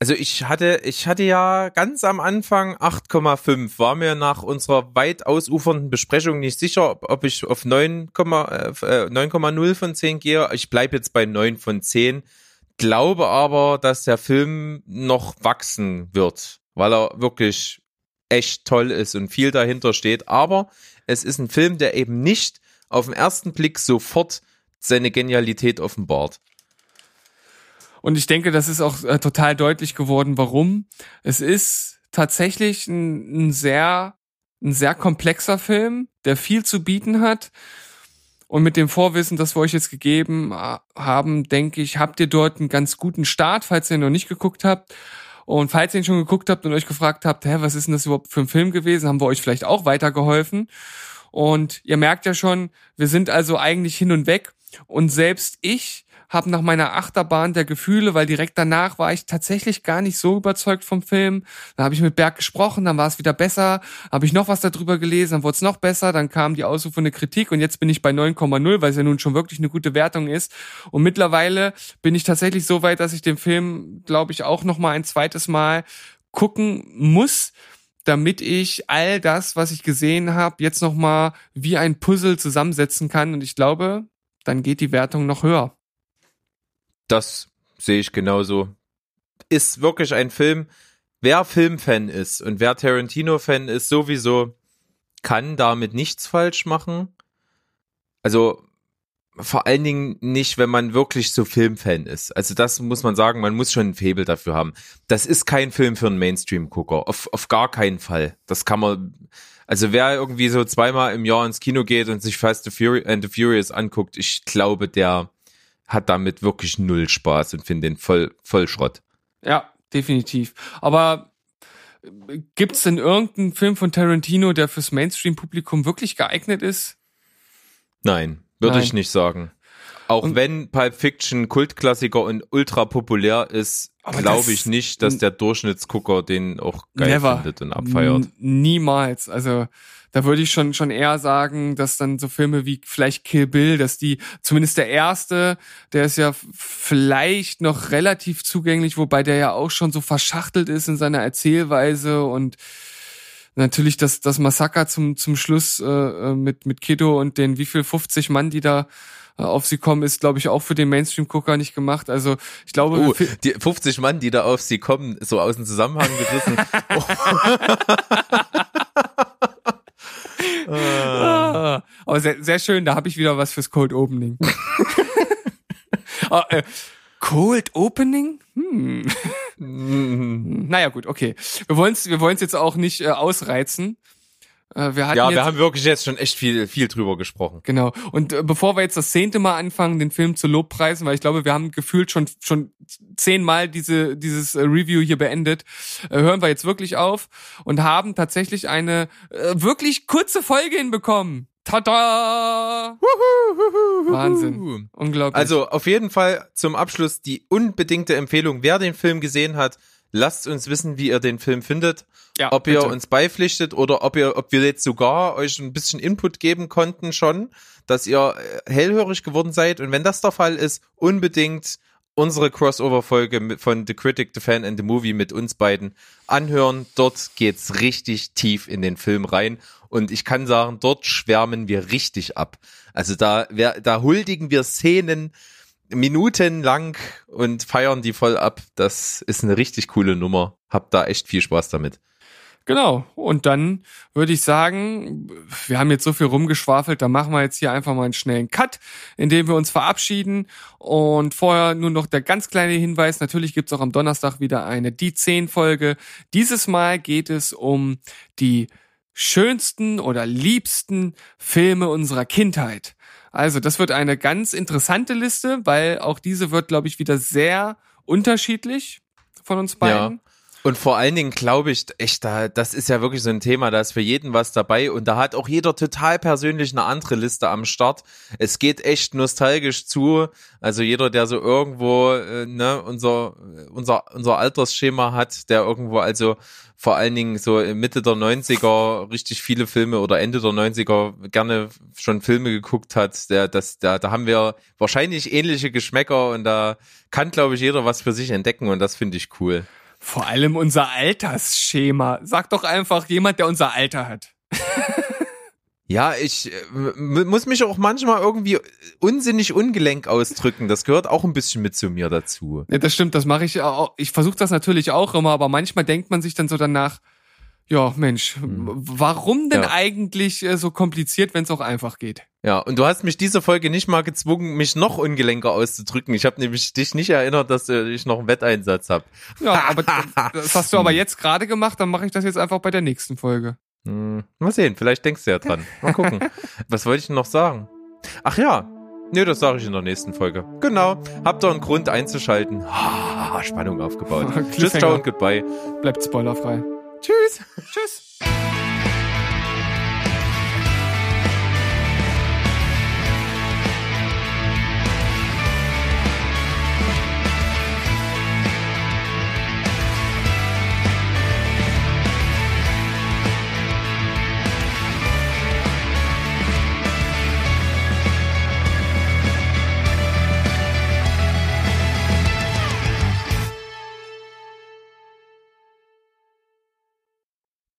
Also ich hatte, ich hatte ja ganz am Anfang 8,5, war mir nach unserer weit ausufernden Besprechung nicht sicher, ob, ob ich auf 9,0 äh, von 10 gehe. Ich bleibe jetzt bei 9 von 10, glaube aber, dass der Film noch wachsen wird, weil er wirklich echt toll ist und viel dahinter steht. Aber es ist ein Film, der eben nicht auf den ersten Blick sofort seine Genialität offenbart. Und ich denke, das ist auch äh, total deutlich geworden, warum. Es ist tatsächlich ein, ein sehr, ein sehr komplexer Film, der viel zu bieten hat. Und mit dem Vorwissen, das wir euch jetzt gegeben äh, haben, denke ich, habt ihr dort einen ganz guten Start, falls ihr noch nicht geguckt habt. Und falls ihr ihn schon geguckt habt und euch gefragt habt, hä, was ist denn das überhaupt für ein Film gewesen, haben wir euch vielleicht auch weitergeholfen. Und ihr merkt ja schon, wir sind also eigentlich hin und weg. Und selbst ich habe nach meiner Achterbahn der Gefühle, weil direkt danach war ich tatsächlich gar nicht so überzeugt vom Film. Dann habe ich mit Berg gesprochen, dann war es wieder besser, habe ich noch was darüber gelesen, dann wurde es noch besser, dann kam die ausrufende Kritik und jetzt bin ich bei 9,0, weil es ja nun schon wirklich eine gute Wertung ist. Und mittlerweile bin ich tatsächlich so weit, dass ich den Film, glaube ich, auch noch mal ein zweites Mal gucken muss damit ich all das, was ich gesehen habe, jetzt noch mal wie ein Puzzle zusammensetzen kann. Und ich glaube, dann geht die Wertung noch höher. Das sehe ich genauso. Ist wirklich ein Film. Wer Filmfan ist und wer Tarantino-Fan ist, sowieso kann damit nichts falsch machen. Also vor allen Dingen nicht, wenn man wirklich so Filmfan ist. Also das muss man sagen, man muss schon ein Faible dafür haben. Das ist kein Film für einen Mainstream-Gucker. Auf, auf gar keinen Fall. Das kann man, also wer irgendwie so zweimal im Jahr ins Kino geht und sich Fast and the Furious anguckt, ich glaube, der hat damit wirklich null Spaß und findet den voll, voll Schrott. Ja, definitiv. Aber äh, gibt's denn irgendeinen Film von Tarantino, der fürs Mainstream-Publikum wirklich geeignet ist? Nein, würde ich nicht sagen. Auch Und- wenn Pulp Fiction Kultklassiker und ultra populär ist, glaube ich nicht, dass der Durchschnittsgucker den auch geil Never. findet und abfeiert. Niemals. Also da würde ich schon schon eher sagen, dass dann so Filme wie vielleicht Kill Bill, dass die zumindest der erste, der ist ja vielleicht noch relativ zugänglich, wobei der ja auch schon so verschachtelt ist in seiner Erzählweise und natürlich das das Massaker zum zum Schluss äh, äh, mit mit Kiddo und den wie viel 50 Mann, die da auf sie kommen, ist glaube ich auch für den Mainstream-Gucker nicht gemacht. Also ich glaube, Oh, fi- die 50 Mann, die da auf sie kommen, so aus dem Zusammenhang gerissen. <laughs> oh. Ah, <laughs> aber sehr, sehr schön, da habe ich wieder was fürs Cold Opening. <laughs> Ah, äh, Cold Opening? Hm. Mm. Naja, gut, okay. Wir wollen es wir wollen's jetzt auch nicht äh, ausreizen. Äh, wir hatten Ja, jetzt, wir haben wirklich jetzt schon echt viel, viel drüber gesprochen. Genau. Und äh, bevor wir jetzt das zehnte Mal anfangen, den Film zu lobpreisen, weil ich glaube, wir haben gefühlt schon schon zehnmal diese dieses äh, Review hier beendet, hören wir jetzt wirklich auf und haben tatsächlich eine wirklich kurze Folge hinbekommen. Tada! Wahnsinn. Unglaublich. Also auf jeden Fall zum Abschluss die unbedingte Empfehlung, wer den Film gesehen hat, lasst uns wissen, wie ihr den Film findet. Ja, ob ihr bitte. uns beipflichtet oder ob ihr, ob wir jetzt sogar euch ein bisschen Input geben konnten schon, dass ihr äh, hellhörig geworden seid. Und wenn das der Fall ist, unbedingt unsere Crossover-Folge von The Critic, The Fan and The Movie mit uns beiden anhören. Dort geht's richtig tief in den Film rein. Und ich kann sagen, dort schwärmen wir richtig ab. Also da, da huldigen wir Szenen minutenlang und feiern die voll ab. Das ist eine richtig coole Nummer. Habt da echt viel Spaß damit. Genau. Und dann würde ich sagen, wir haben jetzt so viel rumgeschwafelt, da machen wir jetzt hier einfach mal einen schnellen Cut, indem wir uns verabschieden. Und vorher nur noch der ganz kleine Hinweis, natürlich gibt's auch am Donnerstag wieder eine Die 10 Folge. Dieses Mal geht es um die schönsten oder liebsten Filme unserer Kindheit. Also das wird eine ganz interessante Liste, weil auch diese wird, glaube ich, wieder sehr unterschiedlich von uns beiden. Und vor allen Dingen glaube ich, echt, da, das ist ja wirklich so ein Thema, da ist für jeden was dabei und da hat auch jeder total persönlich eine andere Liste am Start. Es geht echt nostalgisch zu. Also jeder, der so irgendwo, äh, ne, unser, unser, unser Altersschema hat, der irgendwo also vor allen Dingen so Mitte der 90er richtig viele Filme oder Ende der 90er gerne schon Filme geguckt hat, der, das, da, da haben wir wahrscheinlich ähnliche Geschmäcker und da kann, glaube ich, jeder was für sich entdecken und das finde ich cool. Vor allem unser Altersschema. Sag doch einfach jemand, der unser Alter hat. Ja, ich äh, muss mich auch manchmal irgendwie unsinnig ungelenk ausdrücken. Das gehört auch ein bisschen mit zu mir dazu. Ja, das stimmt, das mache ich auch. Ich versuche das natürlich auch immer, aber manchmal denkt man sich dann so danach, ja, Mensch, w- warum denn Ja. eigentlich äh, so kompliziert, wenn es auch einfach geht? Ja, und du hast mich diese Folge nicht mal gezwungen, mich noch ungelenker auszudrücken. Ich habe nämlich dich nicht erinnert, dass äh, ich noch einen Wetteinsatz habe. Ja, <laughs> aber das hast du aber jetzt gerade gemacht, dann mache ich das jetzt einfach bei der nächsten Folge. Hm, mal sehen, vielleicht denkst du ja dran. Mal gucken. <laughs> Was wollte ich denn noch sagen? Ach ja. Nö, das sage ich in der nächsten Folge. Genau. Habt ihr einen Grund einzuschalten? <laughs> Ah, Spannung aufgebaut. Tschüss, ciao und goodbye. Bleibt spoilerfrei. Tschüss. Tschüss.